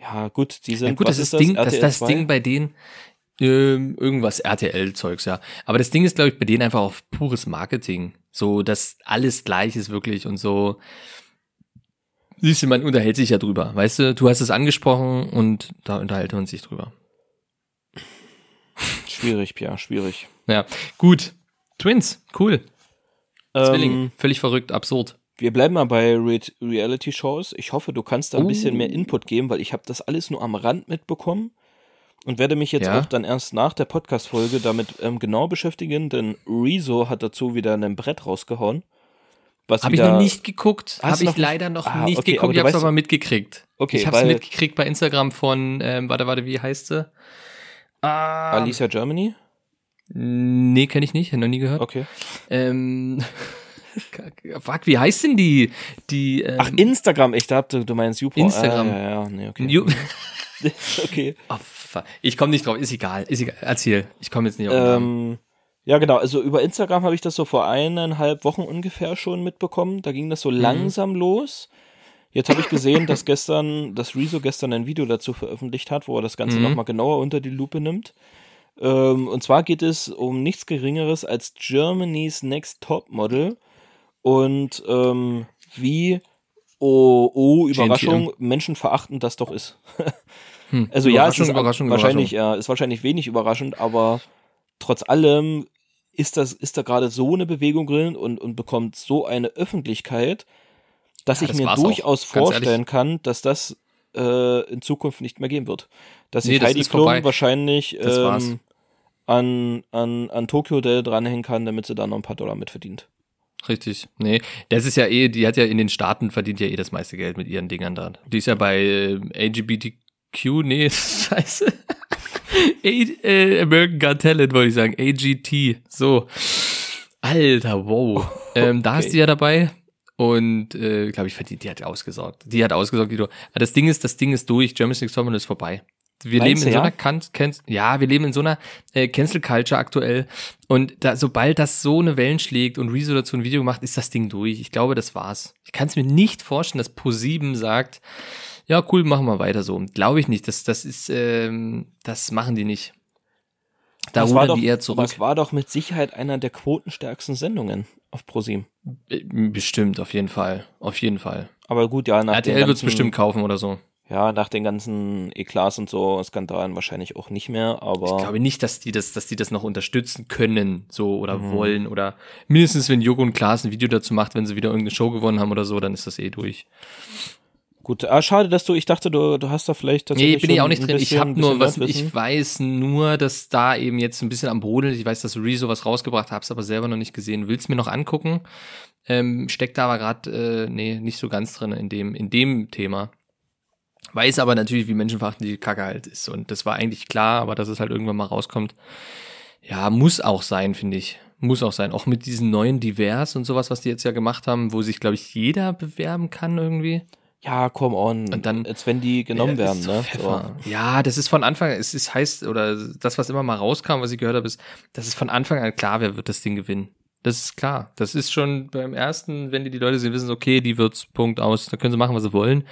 ja gut, die sind, Ja gut, das ist ist Ding, das, RTL das 2? Ding bei denen, ähm, irgendwas RTL-Zeugs, ja. Aber das Ding ist, glaube ich, bei denen einfach auf pures Marketing. So, dass alles gleich ist wirklich und so. Siehst du, man unterhält sich ja drüber. Weißt du, du hast es angesprochen und da unterhält man sich drüber. Schwierig, Pia, schwierig. Ja, gut. Twins, cool. Zwillinge, Ähm, völlig verrückt, absurd. wir bleiben mal bei Re Reality-Shows. Ich hoffe, du kannst da ein Oh. bisschen mehr Input geben, weil ich habe das alles nur am Rand mitbekommen und werde mich jetzt Ja. auch dann erst nach der Podcast-Folge damit ähm, genau beschäftigen, denn Rezo hat dazu wieder ein Brett rausgehauen. Was Habe ich noch nicht geguckt. Habe ich leider noch Ah, nicht okay, aber geguckt. du Ich habe es aber mitgekriegt. Okay, ich habe es mitgekriegt bei Instagram von, ähm, warte, warte, wie heißt sie? Ah, Alicia Germany? Nee, kenne ich nicht, noch nie gehört. Okay. Ähm, fuck, wie heißt denn die? die ähm, Ach, Instagram, ich dachte, du meinst YouPorn. Instagram. Ah, ja, ja, nee, okay. Okay. oh. Ich komme nicht drauf, ist egal, ist egal. Erzähl, ich komme jetzt nicht auf. Ähm, ja, genau. Also über Instagram habe ich das so vor eineinhalb Wochen ungefähr schon mitbekommen. Da ging das so langsam los. Jetzt habe ich gesehen, dass gestern, dass Rezo gestern ein Video dazu veröffentlicht hat, wo er das Ganze Mhm. nochmal genauer unter die Lupe nimmt. Ähm, und zwar geht es um nichts Geringeres als Germany's Next Top Model und ähm, wie, oh, oh, Überraschung, menschenverachtend das doch ist. Hm. Also ja, es ist wahrscheinlich, ja, ist wahrscheinlich wenig überraschend, aber trotz allem ist das, ist da gerade so eine Bewegung drin und, und bekommt so eine Öffentlichkeit, dass Ja, ich das mir auch, durchaus vorstellen kann, dass das äh, in Zukunft nicht mehr gehen wird. Dass Nee, das Heidi Klum vorbei. wahrscheinlich ähm, an, an, an Tokyo Hotel dranhängen kann, damit sie da noch ein paar Dollar mitverdient. Richtig. Nee, das ist ja eh, die hat ja in den Staaten verdient ja eh das meiste Geld mit ihren Dingern da. Die ist ja bei äh, LGBTQ, nee, scheiße. Äh, American Got Talent wollte ich sagen. AGT. So. Alter, wow. Ähm, da ist Okay. die ja dabei. Und äh, glaube ich, verdient, die hat ausgesorgt. Die hat ausgesorgt, die du. Aber das Ding ist, das Ding ist durch, Germany's Next Topmodel ist vorbei. Wir Meinst leben in so ja? einer Can Can ja, wir leben in so einer äh, Cancel Culture aktuell. Und da, sobald das so eine Wellen schlägt und Rezo dazu ein Video macht, ist das Ding durch. Ich glaube, das war's. Ich kann es mir nicht vorstellen, dass Pro7 sagt, ja, cool, machen wir weiter so. Glaube ich nicht. Das, das ist, ähm, das machen die nicht. Da das war, rudern doch, die eher zurück. das war doch mit Sicherheit einer der quotenstärksten Sendungen auf ProSieben. Äh, Bestimmt, auf jeden Fall. Auf jeden Fall. Aber gut, ja, nach RTL wird's ganzen- bestimmt kaufen oder so. Ja, nach den ganzen Eklats und so Skandalen wahrscheinlich auch nicht mehr, aber Ich glaube nicht, dass die das, dass die das noch unterstützen können, so oder Mhm. wollen oder mindestens wenn Joko und Klaas ein Video dazu macht, wenn sie wieder irgendeine Show gewonnen haben oder so, dann ist das eh durch. Gut. Ah, schade, dass du, ich dachte, du, du hast da vielleicht Nee, tatsächlich bin ich auch nicht drin. bisschen- ich habe nur was, Nerdwissen. ich weiß nur, dass da eben jetzt ein bisschen am Brodeln ist. Ich weiß, dass Rezo was rausgebracht hab's aber selber noch nicht gesehen. Will's mir noch angucken? Ähm, steckt da aber gerade, äh, nee, nicht so ganz drin in dem, in dem Thema. Weiß aber natürlich, wie menschenverachtend die Kacke halt ist. Und das war eigentlich klar, aber dass es halt irgendwann mal rauskommt. Ja, muss auch sein, finde ich. Muss auch sein. Auch mit diesen neuen Divers und sowas, was die jetzt ja gemacht haben, wo sich, glaube ich, jeder bewerben kann irgendwie. Ja, come on. Und dann- als wenn die genommen werden, so ne? Pfeffer. Ja, das ist von Anfang, es ist heißt, oder das, was immer mal rauskam, was ich gehört habe, ist, das ist von Anfang an klar, wer wird das Ding gewinnen. Das ist klar. Das ist schon beim ersten, wenn die, die Leute sehen, wissen, sie, okay, die wird's, Punkt aus, da können sie machen, was sie wollen.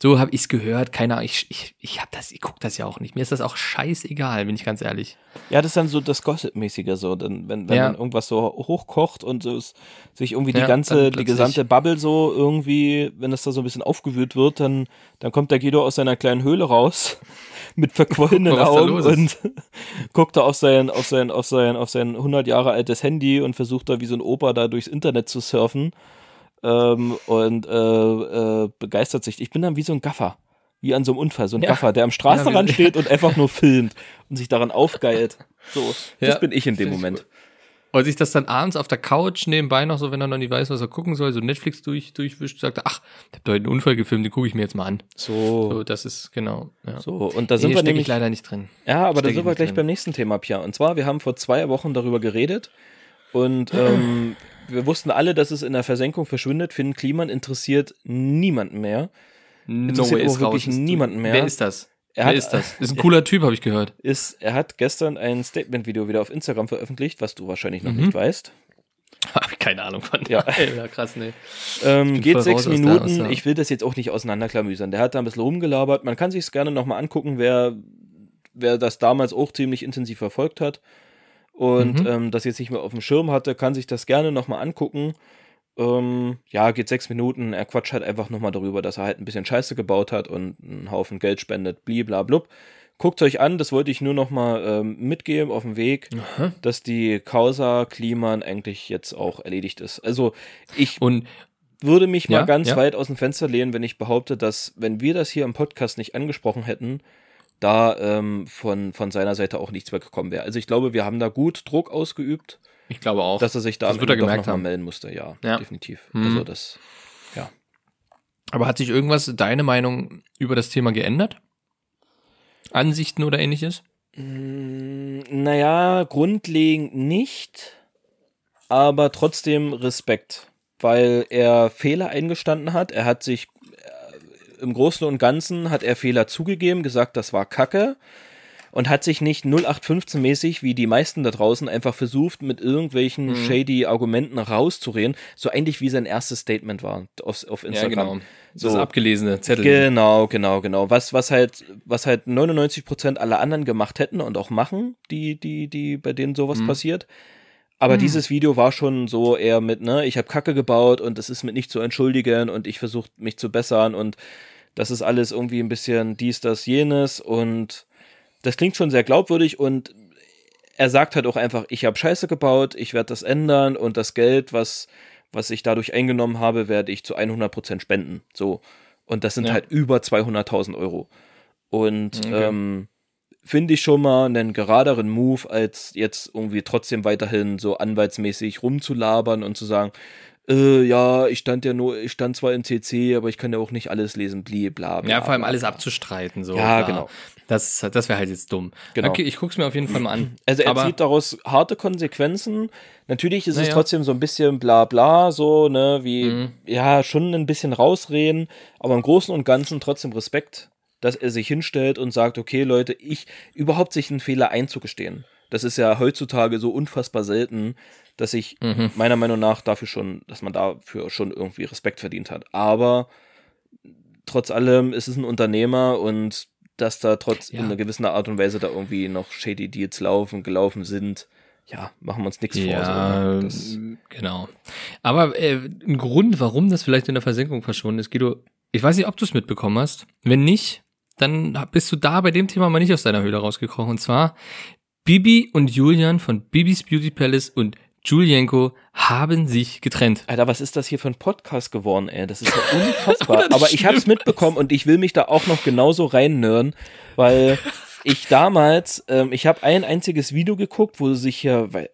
So habe ich's gehört, keine Ahnung, ich, ich, ich hab das, ich guck das ja auch nicht. Mir ist das auch scheißegal, bin ich ganz ehrlich. Ja, das ist dann so das Gossip-mäßige so, denn wenn, wenn Ja. dann irgendwas so hochkocht und so ist, sich irgendwie die Ja, ganze, dann die gesamte Bubble so irgendwie, wenn das da so ein bisschen aufgewühlt wird, dann, dann kommt der Guido aus seiner kleinen Höhle raus mit verquollenen mal, Augen und guckt da auf sein, auf sein, auf sein, auf sein 100 Jahre altes Handy und versucht da wie so ein Opa da durchs Internet zu surfen ähm, und äh, äh, begeistert sich. Ich bin dann wie so ein Gaffer. wie an so einem Unfall, so ein Ja. Gaffer, der am Straßenrand Ja, steht und einfach nur filmt und sich daran aufgeilt. So, das Ja, bin ich in dem Moment. Und sich das dann abends auf der Couch nebenbei noch so, wenn er noch nicht weiß, was er gucken soll, so Netflix durch, durchwischt, sagt, er, ach, ich hab da heute einen Unfall gefilmt, den gucke ich mir jetzt mal an. So, So, das ist genau. Ja. so und da sind nee, wir nämlich ich leider nicht drin. Ja, aber da Steck sind wir gleich drin. beim nächsten Thema, Pia. Und zwar, wir haben vor zwei Wochen darüber geredet und ähm, wir wussten alle, dass es in der Versenkung verschwindet. Finn Kliman interessiert niemanden mehr. Interessiert er auch wirklich Ist- niemanden mehr. Wer ist das? Er Wer hat- ist das? Ist ein cooler Typ, habe ich gehört. Ist, er hat gestern ein Statement-Video wieder auf Instagram veröffentlicht, was du wahrscheinlich noch Mhm. nicht weißt. Habe ich keine Ahnung von. Ja. ja krass, nee. Ähm, geht sechs raus Minuten. aus der- ich will das jetzt auch nicht auseinanderklamüsern. Der hat da ein bisschen rumgelabert. Man kann sich es gerne nochmal angucken, wer, wer das damals auch ziemlich intensiv verfolgt hat und Mhm. ähm, das jetzt nicht mehr auf dem Schirm hatte, kann sich das gerne nochmal angucken. Ähm, ja, geht sechs Minuten. Er quatscht halt einfach nochmal darüber, dass er halt ein bisschen Scheiße gebaut hat und einen Haufen Geld spendet, bliblablub. Guckt euch an, das wollte ich nur nochmal ähm, mitgeben auf dem Weg, dass die Causa Kliman eigentlich jetzt auch erledigt ist. Also ich Und würde mich mal Ja, ganz ja. weit aus dem Fenster lehnen, wenn ich behaupte, dass, wenn wir das hier im Podcast nicht angesprochen hätten, da ähm, von, von seiner Seite auch nichts mehr gekommen wäre. Also ich glaube, wir haben da gut Druck ausgeübt, ich glaube auch. dass er sich da Das wird er gemerkt noch mal haben. melden musste. Ja, Ja. definitiv. Mhm. Also das, Aber hat sich irgendwas, deine Meinung über das Thema geändert? Ansichten oder ähnliches? Mm, naja, grundlegend nicht, aber trotzdem Respekt, weil er Fehler eingestanden hat. Er hat sich im Großen und Ganzen hat er Fehler zugegeben, gesagt, das war Kacke und hat sich nicht 0815-mäßig, wie die meisten da draußen, einfach versucht, mit irgendwelchen Mhm. shady Argumenten rauszureden. So ähnlich wie sein erstes Statement war auf, auf Instagram. So. Das So. abgelesene Zettel. Genau, genau, genau. Was, was halt, was halt 99 Prozent aller anderen gemacht hätten und auch machen, die, die, die, bei denen sowas Mhm. passiert. Aber dieses Video war schon so eher mit, ne, ich habe Kacke gebaut und es ist mit nicht zu entschuldigen und ich versuche mich zu bessern und das ist alles irgendwie ein bisschen dies, das, jenes und das klingt schon sehr glaubwürdig und er sagt halt auch einfach, ich habe Scheiße gebaut, ich werde das ändern und das Geld, was, was ich dadurch eingenommen habe, werde ich zu 100% spenden. So. Und das sind Ja. halt über 200.000 Euro. Und Okay. ähm, finde ich schon mal einen geraderen Move, als jetzt irgendwie trotzdem weiterhin so anwaltsmäßig rumzulabern und zu sagen, äh, ja, ich stand ja nur, ich stand zwar im CC, aber ich kann ja auch nicht alles lesen, bli, bla, bla. Ja, vor allem bla, alles bla. abzustreiten. So, Ja, klar. genau. Das, das wäre halt jetzt dumm. Genau. Okay, ich guck's mir auf jeden Fall mal an. Also er Aber zieht daraus harte Konsequenzen. Natürlich ist es Naja. trotzdem so ein bisschen bla bla, so, ne, wie, Mhm. ja, schon ein bisschen rausreden, aber im Großen und Ganzen trotzdem Respekt, dass er sich hinstellt und sagt, okay, Leute, ich, überhaupt sich einen Fehler einzugestehen. Das ist ja heutzutage so unfassbar selten, dass ich Mhm. meiner Meinung nach dafür schon, dass man dafür schon irgendwie Respekt verdient hat. Aber trotz allem ist es ein Unternehmer und dass da trotz Ja. in einer gewissen Art und Weise da irgendwie noch shady Deals laufen, gelaufen sind, ja, machen wir uns nichts vor. Ja, So, ne? genau. Aber äh, ein Grund, warum das vielleicht in der Versenkung verschwunden ist, Guido, ich weiß nicht, ob du es mitbekommen hast. Wenn nicht, dann bist du da bei dem Thema mal nicht aus deiner Höhle rausgekrochen. Und zwar, Bibi und Julian von Bibis Beauty Palace und Julienko haben sich getrennt. Alter, was ist das hier für ein Podcast geworden, ey? Das ist ja unfassbar. Aber ich habe es mitbekommen und ich will mich da auch noch genauso reinnören, weil ich damals, ähm, ich habe ein einziges Video geguckt, wo sie sich hier wei-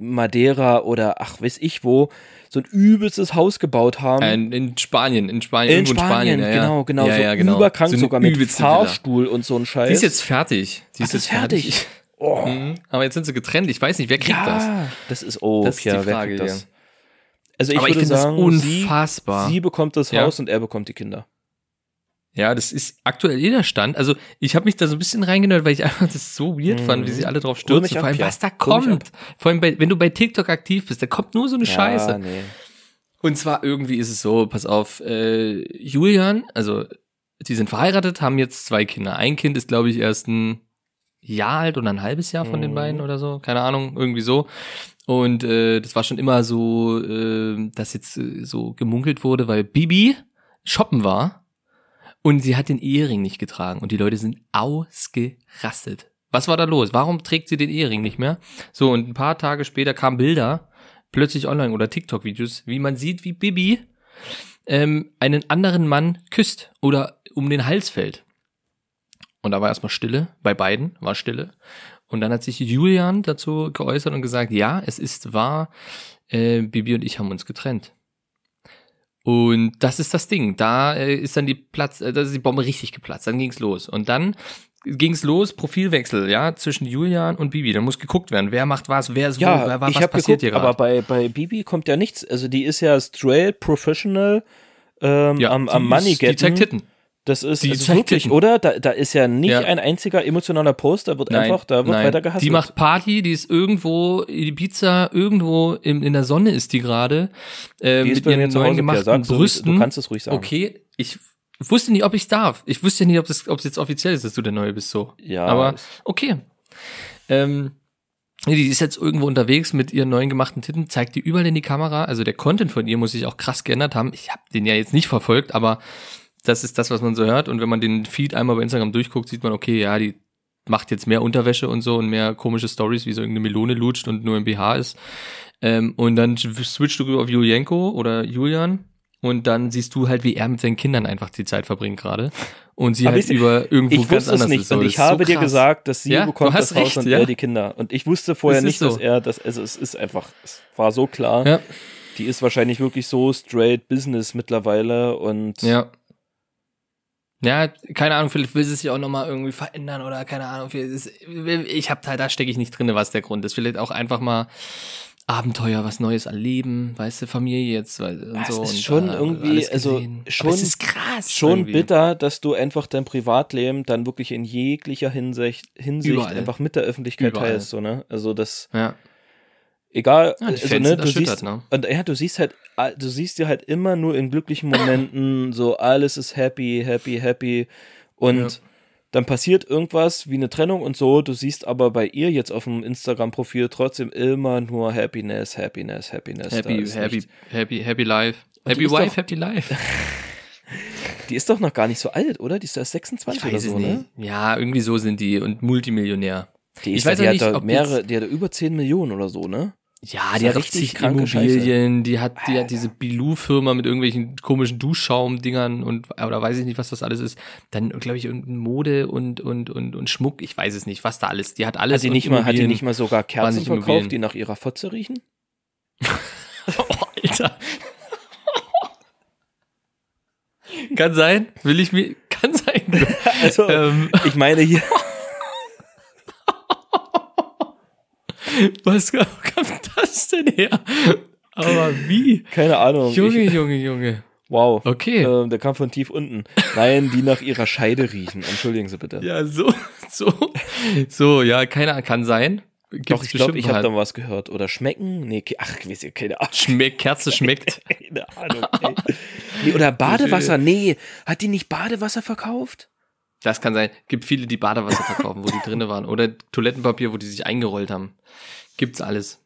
Madeira oder ach, weiß ich wo, so ein übelstes Haus gebaut haben. Äh, in, in Spanien, in Spanien, in irgendwo Spanien, ja, genau, genau, Ja, so ja, genau. überkrank So sogar mit Villa. Fahrstuhl und so ein Scheiß. Die ist jetzt fertig. Die Ach, das ist fertig. Oh. Mhm. Aber jetzt sind sie getrennt. Ich weiß nicht, wer kriegt das? ja, das ist oh, Das ist ja, die wer Frage, kriegt das? ja. Also ich Aber ich würde finde das sagen, unfassbar. Sie, sie bekommt das Ja. Haus und er bekommt die Kinder. Ja, das ist aktuell eh der Stand. Also ich habe mich da so ein bisschen reingenört, weil ich einfach das so weird fand, wie sie alle drauf stürzen. ab, Vor allem, ja. was da kommt. Vor allem, bei, wenn du bei TikTok aktiv bist, da kommt nur so eine Scheiße. Nee. Und zwar irgendwie ist es so, pass auf, äh, Julian, also die sind verheiratet, haben jetzt zwei Kinder. Ein Kind ist, glaube ich, erst ein Jahr alt oder ein halbes Jahr von den Mhm. beiden oder so, keine Ahnung, irgendwie so. Und äh, das war schon immer so, äh, dass jetzt äh, so gemunkelt wurde, weil Bibi shoppen war und sie hat den Ehering nicht getragen und die Leute sind ausgerastet. Was war da los? Warum trägt sie den Ehering nicht mehr? So, und ein paar Tage später kamen Bilder plötzlich online oder TikTok-Videos, wie man sieht, wie Bibi ähm, einen anderen Mann küsst oder um den Hals fällt. Und da war erstmal Stille, bei beiden war Stille. Und dann hat sich Julian dazu geäußert und gesagt, ja, es ist wahr, äh, Bibi und ich haben uns getrennt. Und das ist das Ding. Da äh, ist dann die Platz, äh, da ist die Bombe richtig geplatzt. Dann ging's los. Und dann ging's los, Profilwechsel, ja, zwischen Julian und Bibi. Da muss geguckt werden, wer macht was, wer ist wo, Ja, wer, was ich habe passiert geguckt, hier aber gerade. bei, bei Bibi kommt ja nichts. Also die ist ja straight professional ähm, Ja, am, die am ist- Money Die getten. zeigt Titten. Das ist die also wirklich, oder? Da, da ist ja nicht Ja. ein einziger emotionaler Post, da wird einfach, da wird weiter gehasselt. Die macht Party, die ist irgendwo, die Pizza irgendwo in, in der Sonne ist die gerade. Äh, Die ist mit bei ihren neuen gemachten ruhig, Brüsten. Du kannst es ruhig sagen. Okay, ich wusste nie, ob ich darf. Ich wusste nie, ob es ob es jetzt offiziell ist, dass du der Neue bist so. Ja, Aber okay. Ähm, die ist jetzt irgendwo unterwegs mit ihren neuen gemachten Titten, zeigt die überall in die Kamera. Also der Content von ihr muss sich auch krass geändert haben. Ich habe den ja jetzt nicht verfolgt, aber das ist das, was man so hört. Und wenn man den Feed einmal bei Instagram durchguckt, sieht man, okay, ja, die macht jetzt mehr Unterwäsche und so und mehr komische Stories, wie so irgendeine Melone lutscht und nur im BH ist. Ähm, und dann switcht du auf Julienko oder Julian und dann siehst du halt, wie er mit seinen Kindern einfach die Zeit verbringt gerade. Und sie Aber halt ich- über irgendwo Ich ganz wusste es anders nicht ist. So, und ich ist so habe dir gesagt, dass sie Ja, bekommt das Haus recht, und ja. er die Kinder. Und ich wusste vorher nicht, dass so. er das, also es ist einfach, es war so klar. Ja, Die ist wahrscheinlich wirklich so straight Business mittlerweile und ja. Ja, keine Ahnung, vielleicht will sie sich auch nochmal irgendwie verändern oder keine Ahnung. ist- Ich hab halt, da stecke ich nicht drin, was der Grund ist. Vielleicht auch einfach mal Abenteuer, was Neues erleben, weißt du, Familie jetzt weil- und Ja, es so. ist und, schon äh, irgendwie, also, schon- es ist krass. schon irgendwie. bitter, dass du einfach dein Privatleben dann wirklich in jeglicher Hinsicht, Hinsicht Überall. einfach mit der Öffentlichkeit Überall. teilst, so, ne? Also das, Ja, egal, ja die also, ne, du siehst, ne? und ja, du siehst halt, ah, du siehst dir halt immer nur in glücklichen Momenten so, alles ist happy, happy, happy und Ja. dann passiert irgendwas wie eine Trennung und so, du siehst aber bei ihr jetzt auf dem Instagram-Profil trotzdem immer nur Happiness, Happiness, Happiness. Happy, happy, nicht- happy, happy life. Und Happy wife, doch- happy life. Die ist doch noch gar nicht so alt, oder? Die ist erst 26 oder so, ne? Ja, irgendwie so sind die und Multimillionär. Die, Ich weiß doch- die auch hat nicht, da ob mehrere, die hat da über 10 Millionen oder so, ne? Ja, die hat richtig kranke Immobilien, die hat, die hat diese Bilou-Firma mit irgendwelchen komischen Duschschaumdingern und, oder weiß ich nicht, was das alles ist. Dann, glaube ich, irgendein Mode und, und, und, und Schmuck, ich weiß es nicht, was da alles, die hat alles. Hat die nicht mal, hat die nicht mal sogar Kerzen verkauft, Immobilien. die nach ihrer Fotze riechen? Oh, Alter. kann sein, will ich mir, kann sein. Also, ähm, ich meine hier, was kam das denn her? Aber wie? keine Ahnung. Junge, Ich, Junge, Junge. wow. Okay. Ähm, der kam von tief unten. Nein, die nach ihrer Scheide riechen. Entschuldigen Sie bitte. Ja, so, so, so, ja, keine kann sein. Gibt's Doch, ich glaube, ich habe da was gehört. Oder schmecken? Nee, ach, ich weiß ja, keine Ahnung. Schmeckt, Kerze schmeckt. Keine Ahnung. Ey. Nee, oder Badewasser? Nee, hat die nicht Badewasser verkauft? Das kann sein. Gibt viele, die Badewasser verkaufen, wo die drinne waren. Oder Toilettenpapier, wo die sich eingerollt haben. Gibt's alles.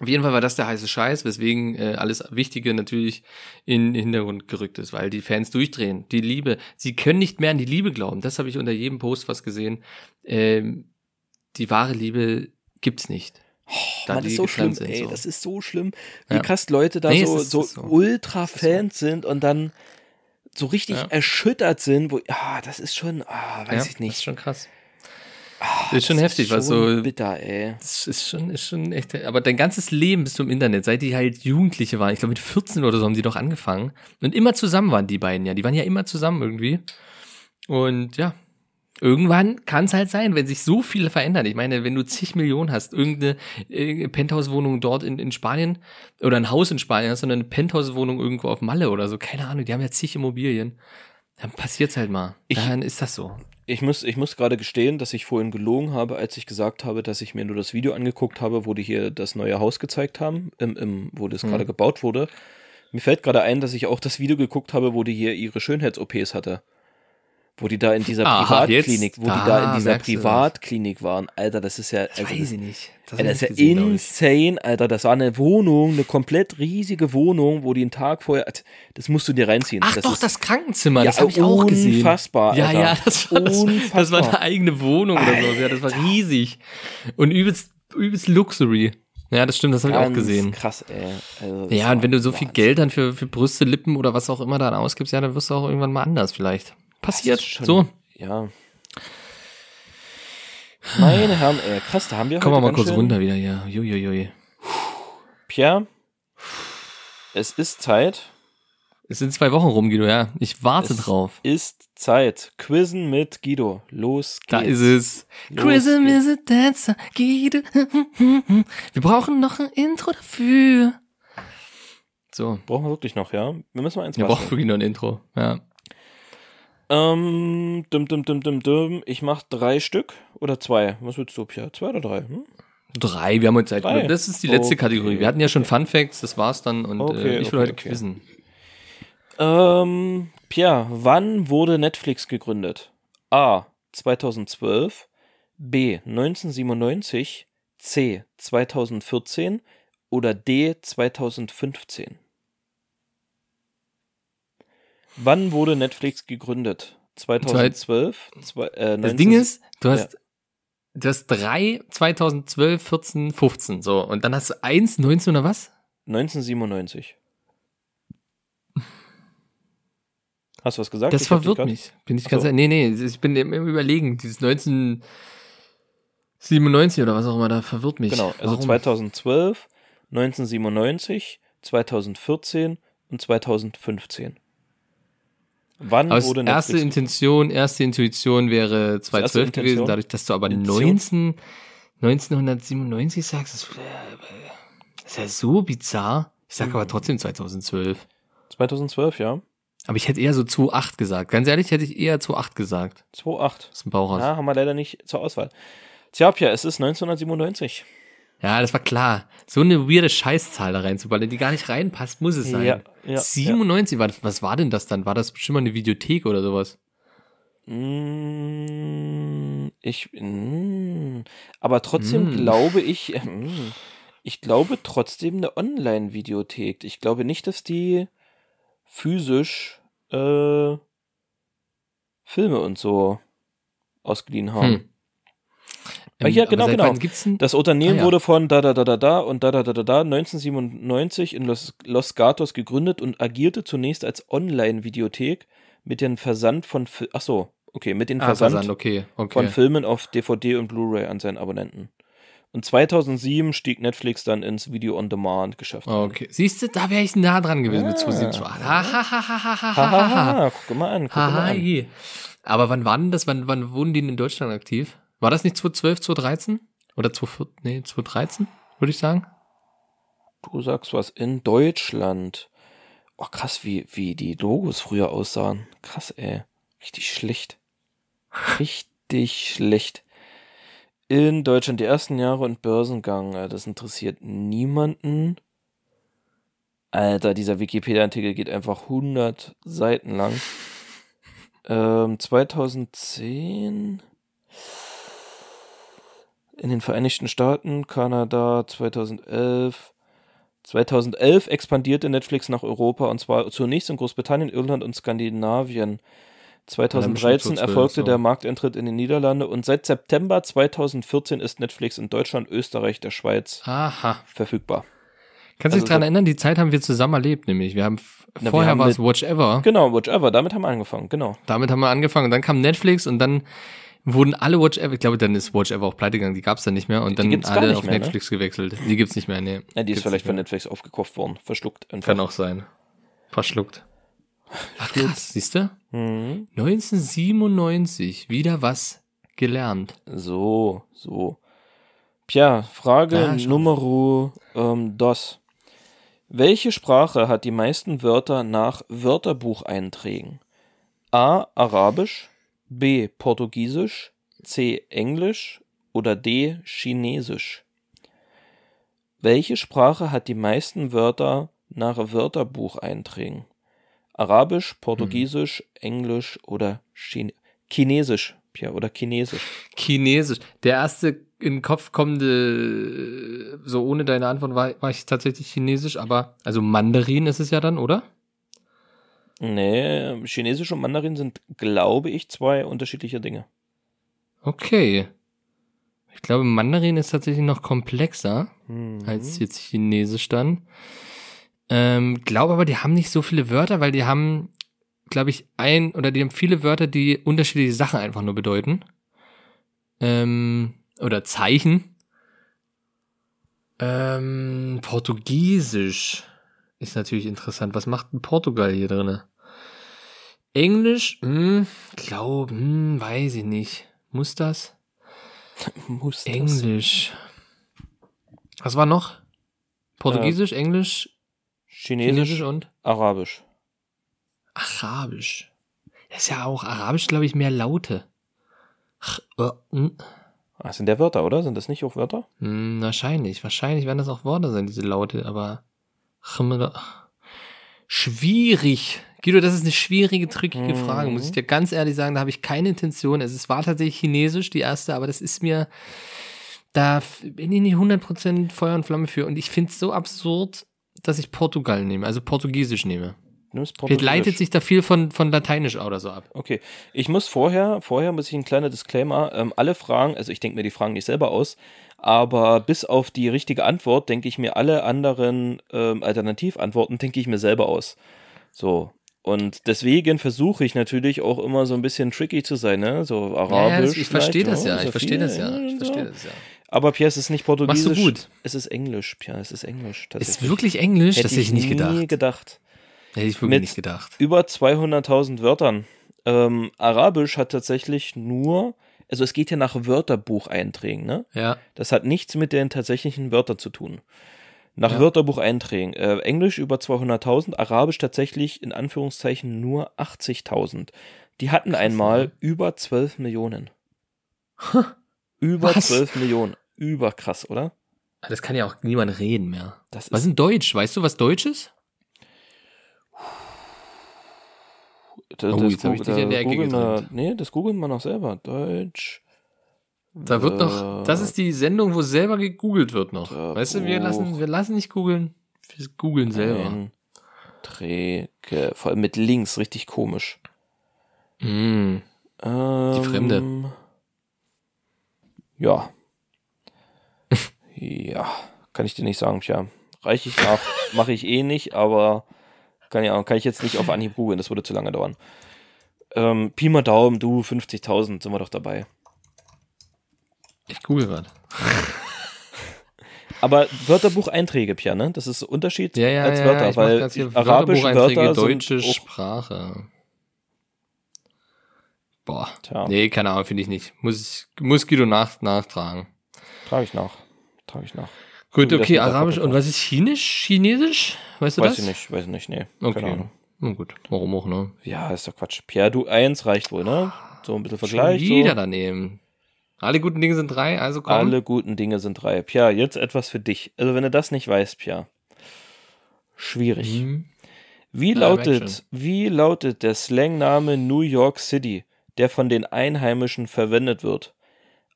Auf jeden Fall war das der heiße Scheiß, weswegen äh, alles Wichtige natürlich in den Hintergrund gerückt ist, weil die Fans durchdrehen. Die Liebe. Sie können nicht mehr an die Liebe glauben. Das habe ich unter jedem Post was gesehen. Ähm, die wahre Liebe gibt's nicht. Da Mann, das ist so schlimm, sind, ey, so. das ist so schlimm, wie Ja. krass Leute da Nee, so, so, so. Ultra-Fans sind und dann so richtig Ja. erschüttert sind, wo, ah, das ist schon, ah, weiß ja, ich Das ist nicht. schon krass. Ah, ist schon das heftig, was schon so- bitter, ey. Das ist schon, ist schon echt. Aber dein ganzes Leben bist du im Internet, seit die halt Jugendliche waren. Ich glaube, mit 14 oder so haben die doch angefangen. Und immer zusammen waren die beiden ja. Die waren ja immer zusammen irgendwie. Und ja, irgendwann kann es halt sein, wenn sich so viel verändert. Ich meine, wenn du zig Millionen hast, irgendeine äh, Penthouse-Wohnung dort in, in Spanien oder ein Haus in Spanien hast, sondern eine Penthouse-Wohnung irgendwo auf Malle oder so, keine Ahnung, die haben ja zig Immobilien. Dann passiert's halt mal. Ich- Dann ist das so. Ich muss, ich muss gerade gestehen, dass ich vorhin gelogen habe, als ich gesagt habe, dass ich mir nur das Video angeguckt habe, wo die hier das neue Haus gezeigt haben, im, im, wo das Mhm. gerade gebaut wurde. Mir fällt gerade ein, dass ich auch das Video geguckt habe, wo die hier ihre Schönheits-OPs hatte. Wo die da in dieser Aha, Privatklinik, jetzt- wo die da da in dieser. Privatklinik waren. Alter, das ist ja, also, das, ich nicht. Das, Alter, das ist ja insane, Alter. Das war eine Wohnung, eine komplett riesige Wohnung, wo die einen Tag vorher, das musst du dir reinziehen. Ach das doch, ist, das Krankenzimmer, Ja, das habe ich auch gesehen. unfassbar, Ja, Alter. ja, das war, das, das war Unfassbar. eine eigene Wohnung oder so. Ja, das war riesig. Und übelst, übelst Luxury. Ja, das stimmt, das habe ich auch gesehen. Krass, ey. Also, Ja, und wenn du so viel Wahnsinn. Geld dann für, für Brüste, Lippen oder was auch immer dann ausgibst, ja, dann wirst du auch irgendwann mal anders vielleicht. Passiert. Schon- So, Ja. Meine Herren, ey, krass, da haben wir kommen wir mal kurz schön- runter wieder hier. Juiuiui. Pierre, es ist Zeit. Es sind zwei Wochen rum, Guido, ja. Ich warte Es drauf. ist Zeit. Quizzen mit Guido. Los geht's. Da ist es. Los Chrism geht's. is a dancer, Guido. Wir brauchen noch ein Intro dafür. So. Brauchen wir wirklich noch, ja? Wir müssen mal eins Wir brauchen wirklich noch ein Intro. Ja. Ähm, dum, dum, dum, dum, dum. Ich mach drei Stück oder zwei. Was willst du, Pierre? Zwei oder drei? Hm? Drei, wir haben heute Zeit. Drei. Das ist die letzte Okay. Kategorie. Wir hatten ja schon Fun Facts, das war's dann und Okay, äh, ich will okay, heute quizzen. Ähm, Pierre, wann wurde Netflix gegründet? A. 2012, B. 1997, C. 2014 oder D. 2015? Wann wurde Netflix gegründet? 2012? Zwei, äh, Das 19 Ding ist, du hast, du hast drei 2012, 14, 15, so. Und dann hast du eins, 19 oder was? 1997. Hast du was gesagt? Das Ich verwirrt mich. Bin ich ganz so. Nee, nee, ich bin im im überlegen. Dieses 1997 oder was auch immer, da verwirrt mich. Genau, also Warum? 2012, 1997, 2014 und 2015. Wann Aber wurde erste Netflix Intention, erste Intuition wäre 2012 erste gewesen, Intention? dadurch, dass du aber Intention? 19, 1997 sagst, das, ist ja so bizarr. Ich sag Mhm. aber trotzdem 2012. 2012, ja. Aber ich hätte eher so 2008 gesagt. Ganz ehrlich, hätte ich eher 2008 gesagt. 2008. Aus dem Bauch raus. Ja, haben wir leider nicht zur Auswahl. Tja, Pia, es ist 1997. Ja, das war klar. So eine weirde Scheißzahl da reinzuballern, die gar nicht reinpasst, muss es sein. Ja, ja, 97, war das, was war denn das dann? War das bestimmt mal eine Videothek oder sowas? Mm, Ich, mm, aber trotzdem Mm. glaube ich, ich glaube trotzdem eine Online-Videothek. Ich glaube nicht, dass die physisch äh, Filme und so ausgeliehen haben. Hm. Ah, ja, genau, genau. Das Unternehmen Ah, ja. wurde von da da da da da und da da da da da 1997 in Los, Los Gatos gegründet und agierte zunächst als Online-Videothek mit dem Versand von ach so, okay, mit dem ah, Versand, Versand, okay, okay. von Filmen auf DVD und Blu-ray an seinen Abonnenten. Und 2007 stieg Netflix dann ins Video-on-Demand-Geschäft ein. Okay. Siehst du, da wäre ich nah dran gewesen mit Ah. 2007. Ha, ha, ha, ha, ha, ha, ha, ha. Hahaha, guck mal an, guck mal an. Aber wann waren das? Wann, wann wurden die in Deutschland aktiv? War das nicht 2012, 2013? Oder 2014? Nee, 2013, würde ich sagen. Du sagst was in Deutschland. Oh, krass, wie, wie die Logos früher aussahen. Krass, ey. Richtig schlecht. Richtig schlecht. In Deutschland die ersten Jahre und Börsengang. Das interessiert niemanden. Alter, dieser Wikipedia-Artikel geht einfach 100 Seiten lang. Ähm, 2010 in den Vereinigten Staaten, Kanada 2011. 2011 expandierte Netflix nach Europa und zwar zunächst in Großbritannien, Irland und Skandinavien. 2013 12, erfolgte der Markteintritt in den Niederlande und seit September 2014 ist Netflix in Deutschland, Österreich, der Schweiz Aha. verfügbar. Kannst du dich Also daran so- erinnern, die Zeit haben wir zusammen erlebt, nämlich. Wir haben, Na, vorher war es Watch Ever. Genau, whichever, damit haben wir angefangen, genau. Damit haben wir angefangen. Und dann kam Netflix und dann wurden alle Watch Ever, ich glaube, dann ist Watch Ever auch pleite gegangen, die gab's dann nicht mehr. Und Die dann gibt's gar alle auf mehr, ne? Netflix gewechselt. Die gibt's nicht mehr, nee. Ja, die ist vielleicht von. Netflix aufgekauft worden, verschluckt einfach. Kann auch sein. Verschluckt. Ach, krass, siehst du? Mhm. 1997, wieder was gelernt. So, so. Pia, Frage Ja. Numero ähm, dos. Welche Sprache hat die meisten Wörter nach Wörterbucheinträgen? A. Arabisch, B. Portugiesisch, C. Englisch oder D. Chinesisch? Welche Sprache hat die meisten Wörter nach Wörterbucheinträgen? Arabisch, Portugiesisch, Englisch oder Chine Chinesisch? Pia, oder Chinesisch? Chinesisch. Der erste in den Kopf kommende, so ohne deine Antwort, war, war ich tatsächlich Chinesisch, aber, also Mandarin ist es ja dann, oder? Nee, Chinesisch und Mandarin sind, glaube ich, zwei unterschiedliche Dinge. Okay. Ich glaube, Mandarin ist tatsächlich noch komplexer Mhm. als jetzt Chinesisch dann. Ähm, glaube aber, die haben nicht so viele Wörter, weil die haben, glaube ich, ein oder die haben viele Wörter, die unterschiedliche Sachen einfach nur bedeuten. Ähm, oder Zeichen. Ähm, Portugiesisch ist natürlich interessant. Was macht denn Portugal hier drinne? Englisch, hm, glaub, hm, weiß ich nicht. Muss das? Muss das. Englisch. Was war noch? Portugiesisch, Englisch, Chinesisch, Chinesisch und Arabisch. Arabisch. Das ist ja auch Arabisch, glaube ich, mehr Laute. Ch, äh, hm. Ah, sind der Wörter, oder? Sind das nicht auch Wörter? Hm, wahrscheinlich. Wahrscheinlich werden das auch Worte sein, diese Laute, aber schwierig. Guido, das ist eine schwierige, trickige Mhm. Frage, muss ich dir ganz ehrlich sagen. Da habe ich keine Intention. Es ist- war tatsächlich Chinesisch, die erste, aber das ist mir, da bin ich nicht 100% Feuer und Flamme für. Und ich finde es so absurd, dass ich Portugal nehme, also Portugiesisch nehme. Vielleicht leitet sich da viel von, von Lateinisch oder so ab. Okay, ich muss vorher, vorher muss ich ein kleiner Disclaimer, ähm, alle Fragen, also ich denke mir die Fragen nicht selber aus, aber bis auf die richtige Antwort denke ich mir alle anderen ähm, Alternativantworten denke ich mir selber aus. So. Und deswegen versuche ich natürlich auch immer so ein bisschen tricky zu sein, ne? So arabisch. Ja, ja, das, ich verstehe das ja, so ich verstehe das ja, ich verstehe das ja. Aber Pierre, es ist nicht Portugiesisch. Machst du gut. Es ist Englisch, Pierre, es ist Englisch. Ist wirklich Englisch? Hätte das hätte ich nicht nie gedacht. gedacht. Hätte ich wirklich Mit- nicht gedacht. über 200.000 Wörtern. Ähm, Arabisch hat tatsächlich nur, also es geht ja nach Wörterbucheinträgen, ne? Ja. Das hat nichts mit den tatsächlichen Wörtern zu tun. Nach Ja. Wörterbucheinträgen. Äh, Englisch über 200.000, Arabisch tatsächlich in Anführungszeichen nur 80.000. Die hatten einmal über 12 Millionen. über Was? 12 Millionen. Überkrass, oder? Ah, Das kann ja auch niemand reden mehr. Das Was ist denn Deutsch? Weißt du, was Deutsch ist? das, Oh, das jetzt hab ich dich in die Ecke gedrängt. Nee, das googeln wir noch selber. Deutsch. Da wird noch, das ist die Sendung, wo selber gegoogelt wird noch. Weißt du, wir lassen, wir lassen nicht googeln, wir googeln selber. Einträge. Vor allem mit Links, richtig komisch. Mm. Ähm, Fremde. Ja. ja, kann ich dir nicht sagen, tja. Reiche ich nach, mache ich eh nicht, aber kann, ja, kann ich jetzt nicht auf Anhieb googeln, das würde zu lange dauern. Ähm, Pi mal Daumen, du, 50.000 sind wir doch dabei. Ich google gerade. Aber Wörterbucheinträge, Pia, ne? Das ist Unterschied Ja, ja, als ja, Wörter, mach weil arabische Wörterbucheinträge, Wörter deutsche sind Sprache. Boah. Tja. Nee, keine Ahnung, finde ich nicht. Muss, muss Guido nach, nachtragen. Trage ich nach. Trage ich nach. Gut, das okay, Arabisch. Und was ist Chinisch? Chinesisch? Weißt du Weiß das? ich nicht, weiß ich nicht, nee. Okay. Keine Ahnung. Na gut, warum auch, ne? Ja, ist doch Quatsch. Pierre, du eins reicht wohl, ne? So ein bisschen Vergleich. Schon wieder So. daneben. Alle guten Dinge sind drei, also komm. Alle guten Dinge sind drei. Pierre, jetzt etwas für dich. Also wenn du das nicht weißt, Pierre. Schwierig. Mhm. Wie lautet, wie lautet der Slangname New York City, der von den Einheimischen verwendet wird?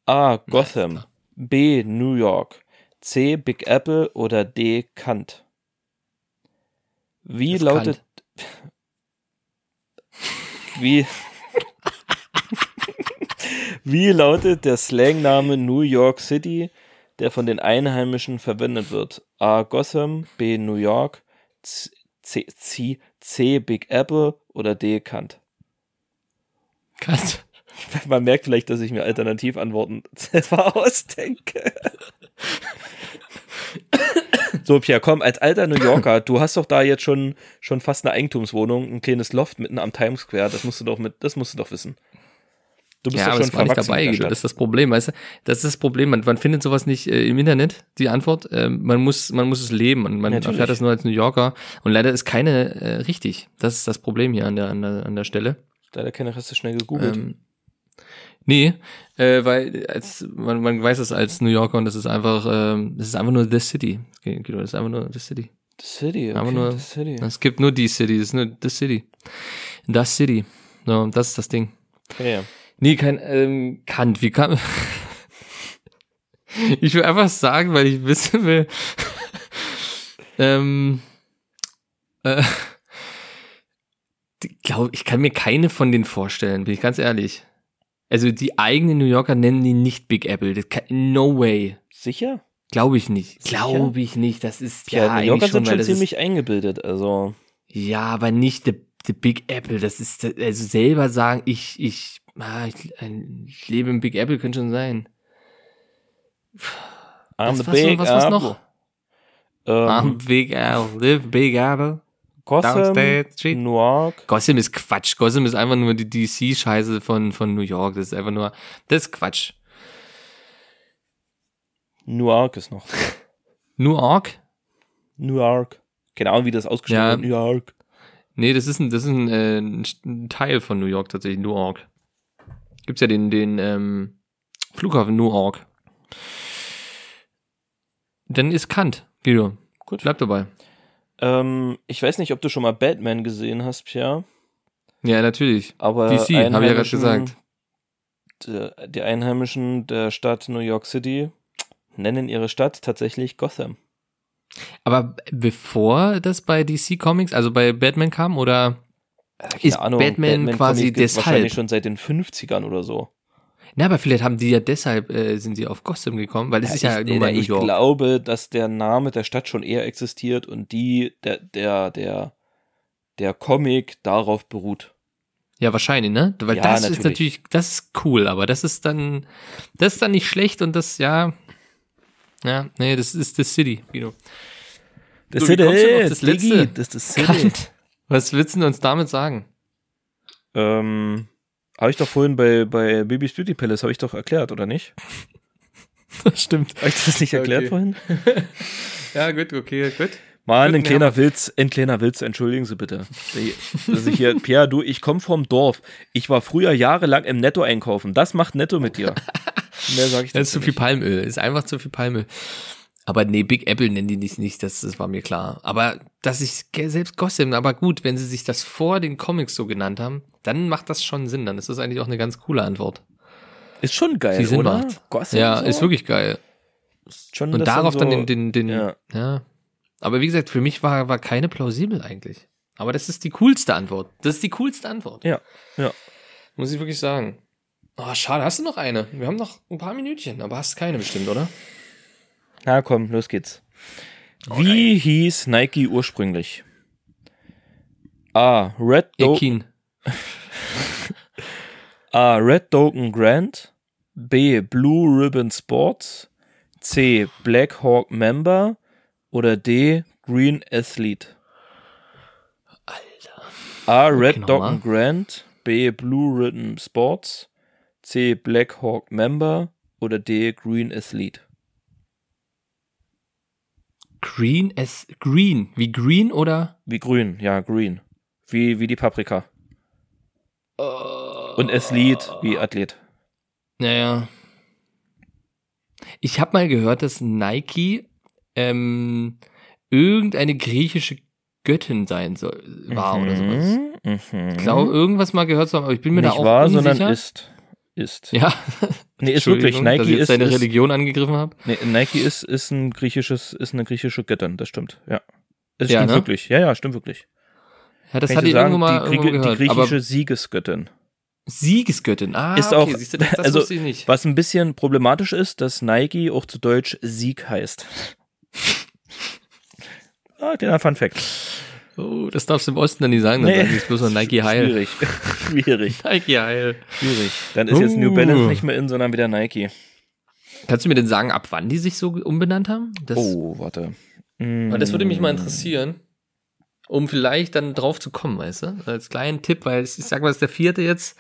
A. Gotham. B. New York, C. Big Apple oder D. Kant? Wie lautet, wie, wie lautet der Slangname New York City, der von den Einheimischen verwendet wird? A. Gotham, B. New York, C, C, C, C Big Apple oder D. Kant? Kant. Man merkt vielleicht, dass ich mir Alternativantworten selber ausdenke. So, Pierre, komm, als alter New Yorker, du hast doch da jetzt schon, schon fast eine Eigentumswohnung, ein kleines Loft mitten am Times Square, das musst du doch mit, das musst du doch wissen. Du bist Ja, aber schon war nicht dabei. Das ist das Problem, weißt du? Das ist das Problem. Man, man findet sowas nicht äh, im Internet, die Antwort. Ähm, man muss, man muss es leben und man Natürlich. erfährt das nur als New Yorker. Und leider ist keine äh, richtig. Das ist das Problem hier an der, an der, an der Stelle. Leider keine Reste schnell gegoogelt. Ähm, nee, äh, weil als, man, man weiß es als New Yorker und das ist einfach, ähm, das ist einfach nur the city. Guido, das ist einfach nur the city. The City, okay, aber nur- The City. Es gibt nur die City, das ist nur the city. Das City. So, das ist das Ding. Okay. Nee, kein ähm, Kant. Wie kann Ich will einfach sagen, weil ich wissen will. ähm, äh, glaub, ich kann mir keine von denen vorstellen, bin ich ganz ehrlich. Also die eigenen New Yorker nennen die nicht Big Apple. Kann, no way. Sicher? Glaube ich nicht. Glaube ich nicht. Das ist Ja, ja, New Yorker schon, sind schon ziemlich eingebildet, also. Ist, ja, aber nicht the, the Big Apple. Das ist also selber sagen, ich ich, ah, ich, ein- ich lebe im Big Apple könnte schon sein. I'm Was the noch? big Was war's apple. noch? Ähm, I'm Big Apple, live Big Apple. Gotham, Street. Newark. Gotham ist Quatsch. Gotham ist einfach nur die DC-Scheiße von, von New York. Das ist einfach nur, das ist Quatsch. Newark ist noch. Newark? Newark. Keine Ahnung, wie das ausgesprochen Ja. wird. Newark. Nee, das ist ein, das ist ein, äh, ein Teil von New York tatsächlich, Newark. Gibt's ja den, den ähm, Flughafen Newark. Dann ist Kant, Guido. Gut. Bleib dabei. Ähm, ich weiß nicht, ob du schon mal Batman gesehen hast, Pierre. Ja, natürlich. Aber DC, habe ich ja gerade gesagt. Die Einheimischen der Stadt New York City nennen ihre Stadt tatsächlich Gotham. Aber bevor das bei DC Comics, also bei Batman kam, oder Keine ist Batman, quasi Comics gibt's Wahrscheinlich deshalb? schon seit den 50ern oder so. Na, aber vielleicht haben die ja deshalb, äh, sind sie auf Gotham gekommen, weil das ist ja ich, nun mal New ich York. glaube, dass der Name der Stadt schon eher existiert und die, der, der, der, der Comic darauf beruht. Ja, wahrscheinlich, ne? Weil Ja, das ist natürlich. natürlich, das ist cool, aber das ist dann, das ist dann nicht schlecht und das, ja, ja, nee, das ist the City, Guido. Du denn auf das Letzte? Das ist das City. Kant. Was willst du uns damit sagen? Ähm, habe ich doch vorhin bei, bei Baby's Beauty Palace, habe ich doch erklärt, oder nicht? Das stimmt. Habe ich das nicht erklärt Okay. vorhin? Ja, gut, okay, gut. Mann, ein kleiner Witz, ein kleiner Witz, entschuldigen Sie bitte. Dass ich hier, Pierre, du, ich komme vom Dorf. Ich war früher jahrelang im Netto einkaufen. Das macht Netto mit dir. Mehr sage ich Das ist zu viel. Palmöl, ist einfach zu viel Palmöl. Aber nee, Big Apple nennen die nicht, nicht das, das war mir klar. Aber dass ich selbst Gotham, aber gut, wenn sie sich das vor den Comics so genannt haben, dann macht das schon Sinn. Dann ist das eigentlich auch eine ganz coole Antwort. Ist schon geil, Die Sinn oder? macht. Gotham Ja, so? ist wirklich geil. Schon, Und darauf so, dann den, den, den, ja. ja. Aber wie gesagt, für mich war, war keine plausibel eigentlich. Aber das ist die coolste Antwort. Das ist die coolste Antwort. Ja, ja. Muss ich wirklich sagen. Oh, schade, hast du noch eine? Wir haben noch ein paar Minütchen, aber hast keine bestimmt, oder? Na komm, los geht's. Wie hieß Nike ursprünglich? A. Red, Do Ekin. A. Red Dogen Grant. B. Blue Ribbon Sports. C. Black Hawk Member. Oder D. Green Athlete. Alter. A. Red Okay, nochmal. Grant. B. Blue Ribbon Sports. C. Black Hawk Member. Oder D. Green Athlete. Green as Green. Wie Green oder? Wie grün, ja, green. Wie, wie die Paprika. Und Athlete wie Athlet. Naja. Ich habe mal gehört, dass Nike ähm, irgendeine griechische Göttin sein soll, war oder sowas. Mhm. Ich glaube, irgendwas mal gehört zu haben, aber ich bin mir Nicht da auch wahr, unsicher. sondern ist. Ist. Ja, Nee, ist wirklich. Entschuldigung, dass ich Nike jetzt ist, deine ist, Religion angegriffen habe. nee, Nike ist, ist ein griechisches, ist eine griechische Göttin, das stimmt, ja. Es Ja, stimmt ne? wirklich. Ja, ja, stimmt wirklich. Ja, das Kann hatte ich irgendwo mal die, irgendwo gehört. die griechische Siegesgöttin. Siegesgöttin. Ah, Ist okay, auch- siehst du, das, das also- wusste ich nicht. Was ein bisschen problematisch ist, dass Nike auch zu Deutsch Sieg heißt. ah, kleiner Fun Fact. Oh, das darfst du im Osten dann nicht sagen, dann Nee. sagen die bloß noch Nike Heil. Schwierig. Schwierig. Nike Heil. Schwierig. Dann ist jetzt New Uh. Balance nicht mehr in, sondern wieder Nike. Kannst du mir denn sagen, ab wann die sich so umbenannt haben? Das, Oh, warte. Weil Das würde mich mal interessieren, um vielleicht dann drauf zu kommen, weißt du? Als kleinen Tipp, weil ich sag mal, das ist der vierte jetzt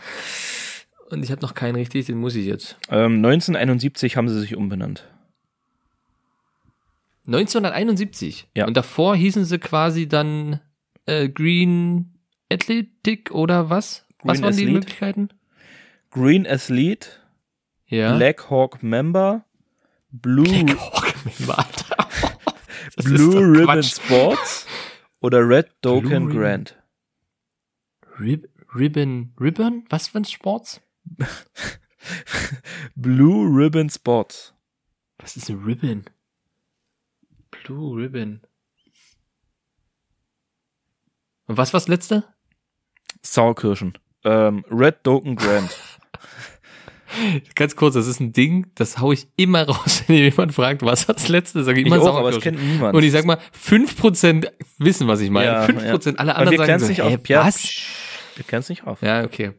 und ich habe noch keinen richtig, den muss ich jetzt. Ähm, 1971 haben sie sich umbenannt. 1971. Ja. Und davor hießen sie quasi dann äh, Green Athletic oder was? was Green waren die Athlete? Möglichkeiten? Green Athlete, Ja. Black Hawk Member, Blue, Hawk, Alter. Das ist Blue Ribbon Quatsch. Sports oder Red Token. Grant. Rib Ribbon, Ribbon? Was für ein Sports? Blue Ribbon Sports. Was ist ein Ribbon? Blue Ribbon. Und was war's letzte? Sauerkirschen. Ähm, Red Token Grant. Ganz kurz, das ist ein Ding, das hau ich immer raus, wenn jemand fragt, was hat das letzte, sage ich Ich immer auch, aber es kennt niemand. Und ich sag mal, 5% wissen, was ich meine. Ja, 5%, alle Aber anderen sagen so, nicht hä, auf. Was? Wir klären es nicht auf. Ja, okay.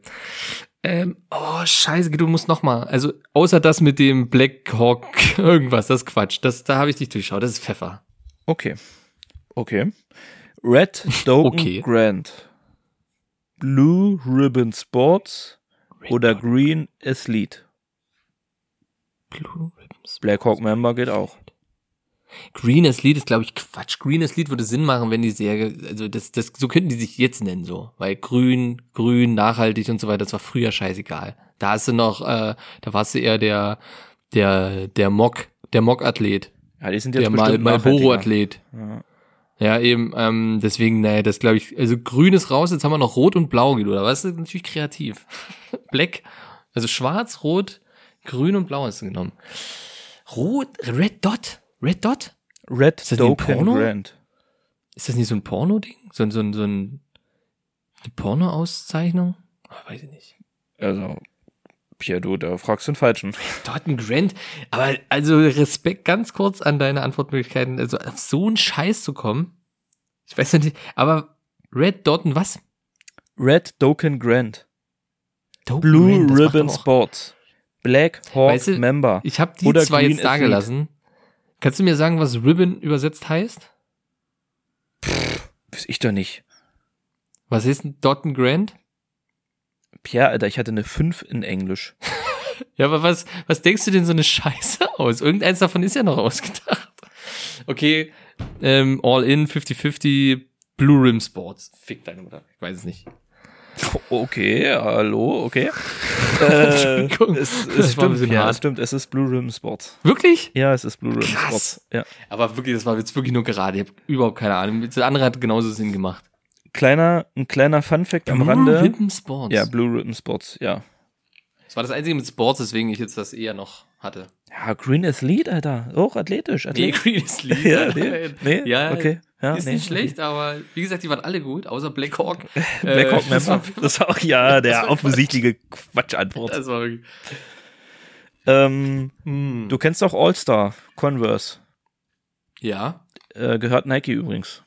Ähm, oh, scheiße, du musst noch mal. Also, außer das mit dem Black Hawk irgendwas, das ist Quatsch. Das, da habe ich dich durchschaut. Das ist Pfeffer. Okay. Okay. Red Doken Okay. Grant. Blue Ribbon Sports oder Green Athlete. Blue Ribbons. Black Hawk Member geht auch. Green Lied ist, glaube ich, Quatsch. Green Lied würde Sinn machen, wenn die Serie, also das, das, so könnten die sich jetzt nennen, so. Weil grün, grün, nachhaltig und so weiter, das war früher scheißegal. Da hast du noch, äh, da warst du eher der, der, der Mock, der Mock-Athlet. Ja, die sind jetzt Der Mal. Marlboro-Athlet. Ja. Ja, eben, ähm, deswegen, naja, das glaube ich, also grün ist raus, jetzt haben wir noch rot und blau, oder was? Das ist natürlich kreativ. Black, also schwarz, rot, grün und blau hast du genommen. Rot, Red Dot, Red Dot? Red Ist das Doken Porno? Grant. Ist das nicht so ein Porno-Ding? So, ein so, ein so ein, eine Porno-Auszeichnung? Oh, weiß ich nicht. Also, Pierre, du, da fragst du den Falschen. Dort ein Grant. Aber also Respekt ganz kurz an deine Antwortmöglichkeiten. Also auf so einen Scheiß zu kommen. Ich weiß nicht, aber Red Dot und was? Red Doken Grant. Dope Blue Grant, Ribbon Sports. Black Hawk Weißt du, Member. Ich habe die Oder zwei Green jetzt da Athlete. gelassen. Kannst du mir sagen, was Ribbon übersetzt heißt? Weiß ich doch nicht. Was ist ein Dot and Grant? Pierre, Alter, ich hatte eine 5 in Englisch. Ja, aber was, was denkst du denn so eine Scheiße aus? Irgendeins davon ist ja noch ausgedacht. Okay, ähm, All in, 50-50, Blue Rim Sports. Fick deine Mutter. Ich weiß es nicht. Okay, hallo, okay. äh, es, es stimmt, ja, hart. es stimmt, es ist Blue Ribbon Sports. Wirklich? Ja, es ist Blue Ribbon Krass. Sports. Ja. Aber wirklich, das war jetzt wirklich nur gerade. Ich habe überhaupt keine Ahnung. Der andere hat genauso Sinn gemacht. Kleiner, ein kleiner Fun Fact am Blue Rande. Ribbon Sports. Ja, Blue Ribbon Sports, ja. Das war das einzige mit Sports, deswegen ich jetzt das eher noch hatte. Ja, Green Athlete, Alter. Auch athletisch. Nee, athletisch. Green ist lieb. ja, nee, nee, Ja, okay. Ja, ist nee, nicht schlecht, aber wie gesagt, die waren alle gut, außer Black Hawk. Okay. Black Hawk Äh, das Member. war- Das war auch, ja, der offensichtliche Quatschantwort. Das war wirklich. Ähm, Hm. du kennst doch All-Star, Converse. Ja. Äh, gehört Nike übrigens.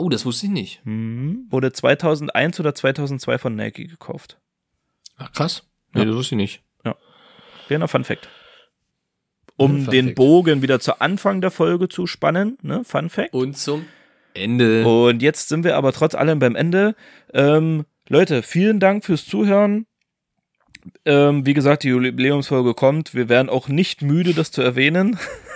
Oh, das wusste ich nicht. Mhm. Wurde 2001 oder 2002 von Nike gekauft. Ach, krass. Nee, Ja. das wusste ich nicht. Kleiner Fun Fact. Um Fun den Fact. Bogen wieder zu Anfang der Folge zu spannen, ne? Fun Fact. Und zum Ende. Und jetzt sind wir aber trotz allem beim Ende. Ähm, Leute, vielen Dank fürs Zuhören. Ähm, wie gesagt, die Jubiläumsfolge kommt. Wir werden auch nicht müde, das zu erwähnen.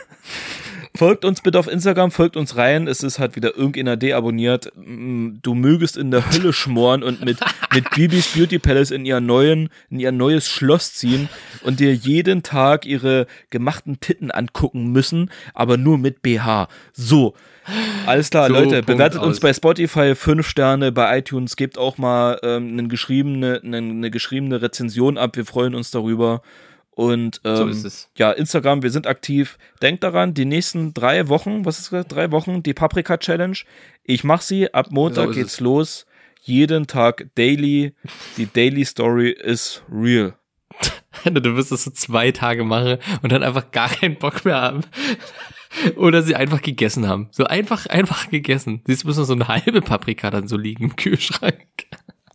folgt uns bitte auf Instagram, folgt uns rein. Es ist halt wieder irgendeiner deabonniert. Mm, Du mögest in der Hölle schmoren und mit, mit Bibis Beauty Palace in ihr neuen, in ihr neues Schloss ziehen und dir jeden Tag ihre gemachten Titten angucken müssen, aber nur mit BH. So. Alles klar, So, Leute, Punkt bewertet uns aus. bei Spotify fünf Sterne, bei iTunes gebt auch mal ähm, eine, geschriebene, eine, eine geschriebene Rezension ab. Wir freuen uns darüber. Und ähm, So es. ja, Instagram, wir sind aktiv. Denkt daran, die nächsten drei Wochen, was ist das, drei Wochen, die Paprika Challenge. Ich mach sie, ab Montag So geht's es. los. Jeden Tag daily. Die Daily Story ist real. Du wirst das so zwei Tage machen und dann einfach gar keinen Bock mehr haben. Oder sie einfach gegessen haben. So einfach, einfach gegessen. Siehst du, noch so eine halbe Paprika dann so liegen im Kühlschrank.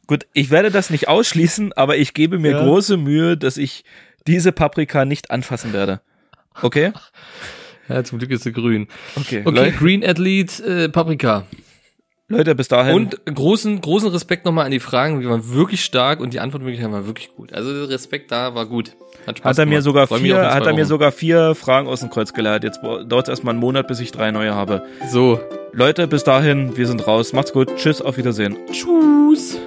Gut, ich werde das nicht ausschließen, aber ich gebe mir Ja. große Mühe, dass ich diese Paprika nicht anfassen werde. Okay? Ja, zum Glück ist sie grün. Okay. Okay, Leute, Green Athlete, äh, Paprika. Leute, bis dahin. Und großen, großen Respekt nochmal an die Fragen, die waren wirklich stark und die Antwortmöglichkeiten waren wirklich gut. Also Respekt da war gut. Hat Spaß hat er mir gemacht. sogar Freu vier, hat er mir sogar vier Fragen aus dem Kreuz geleiert. Jetzt dauert es erstmal einen Monat, bis ich drei neue habe. So. Leute, bis dahin, wir sind raus. Macht's gut. Tschüss, auf Wiedersehen. Tschüss.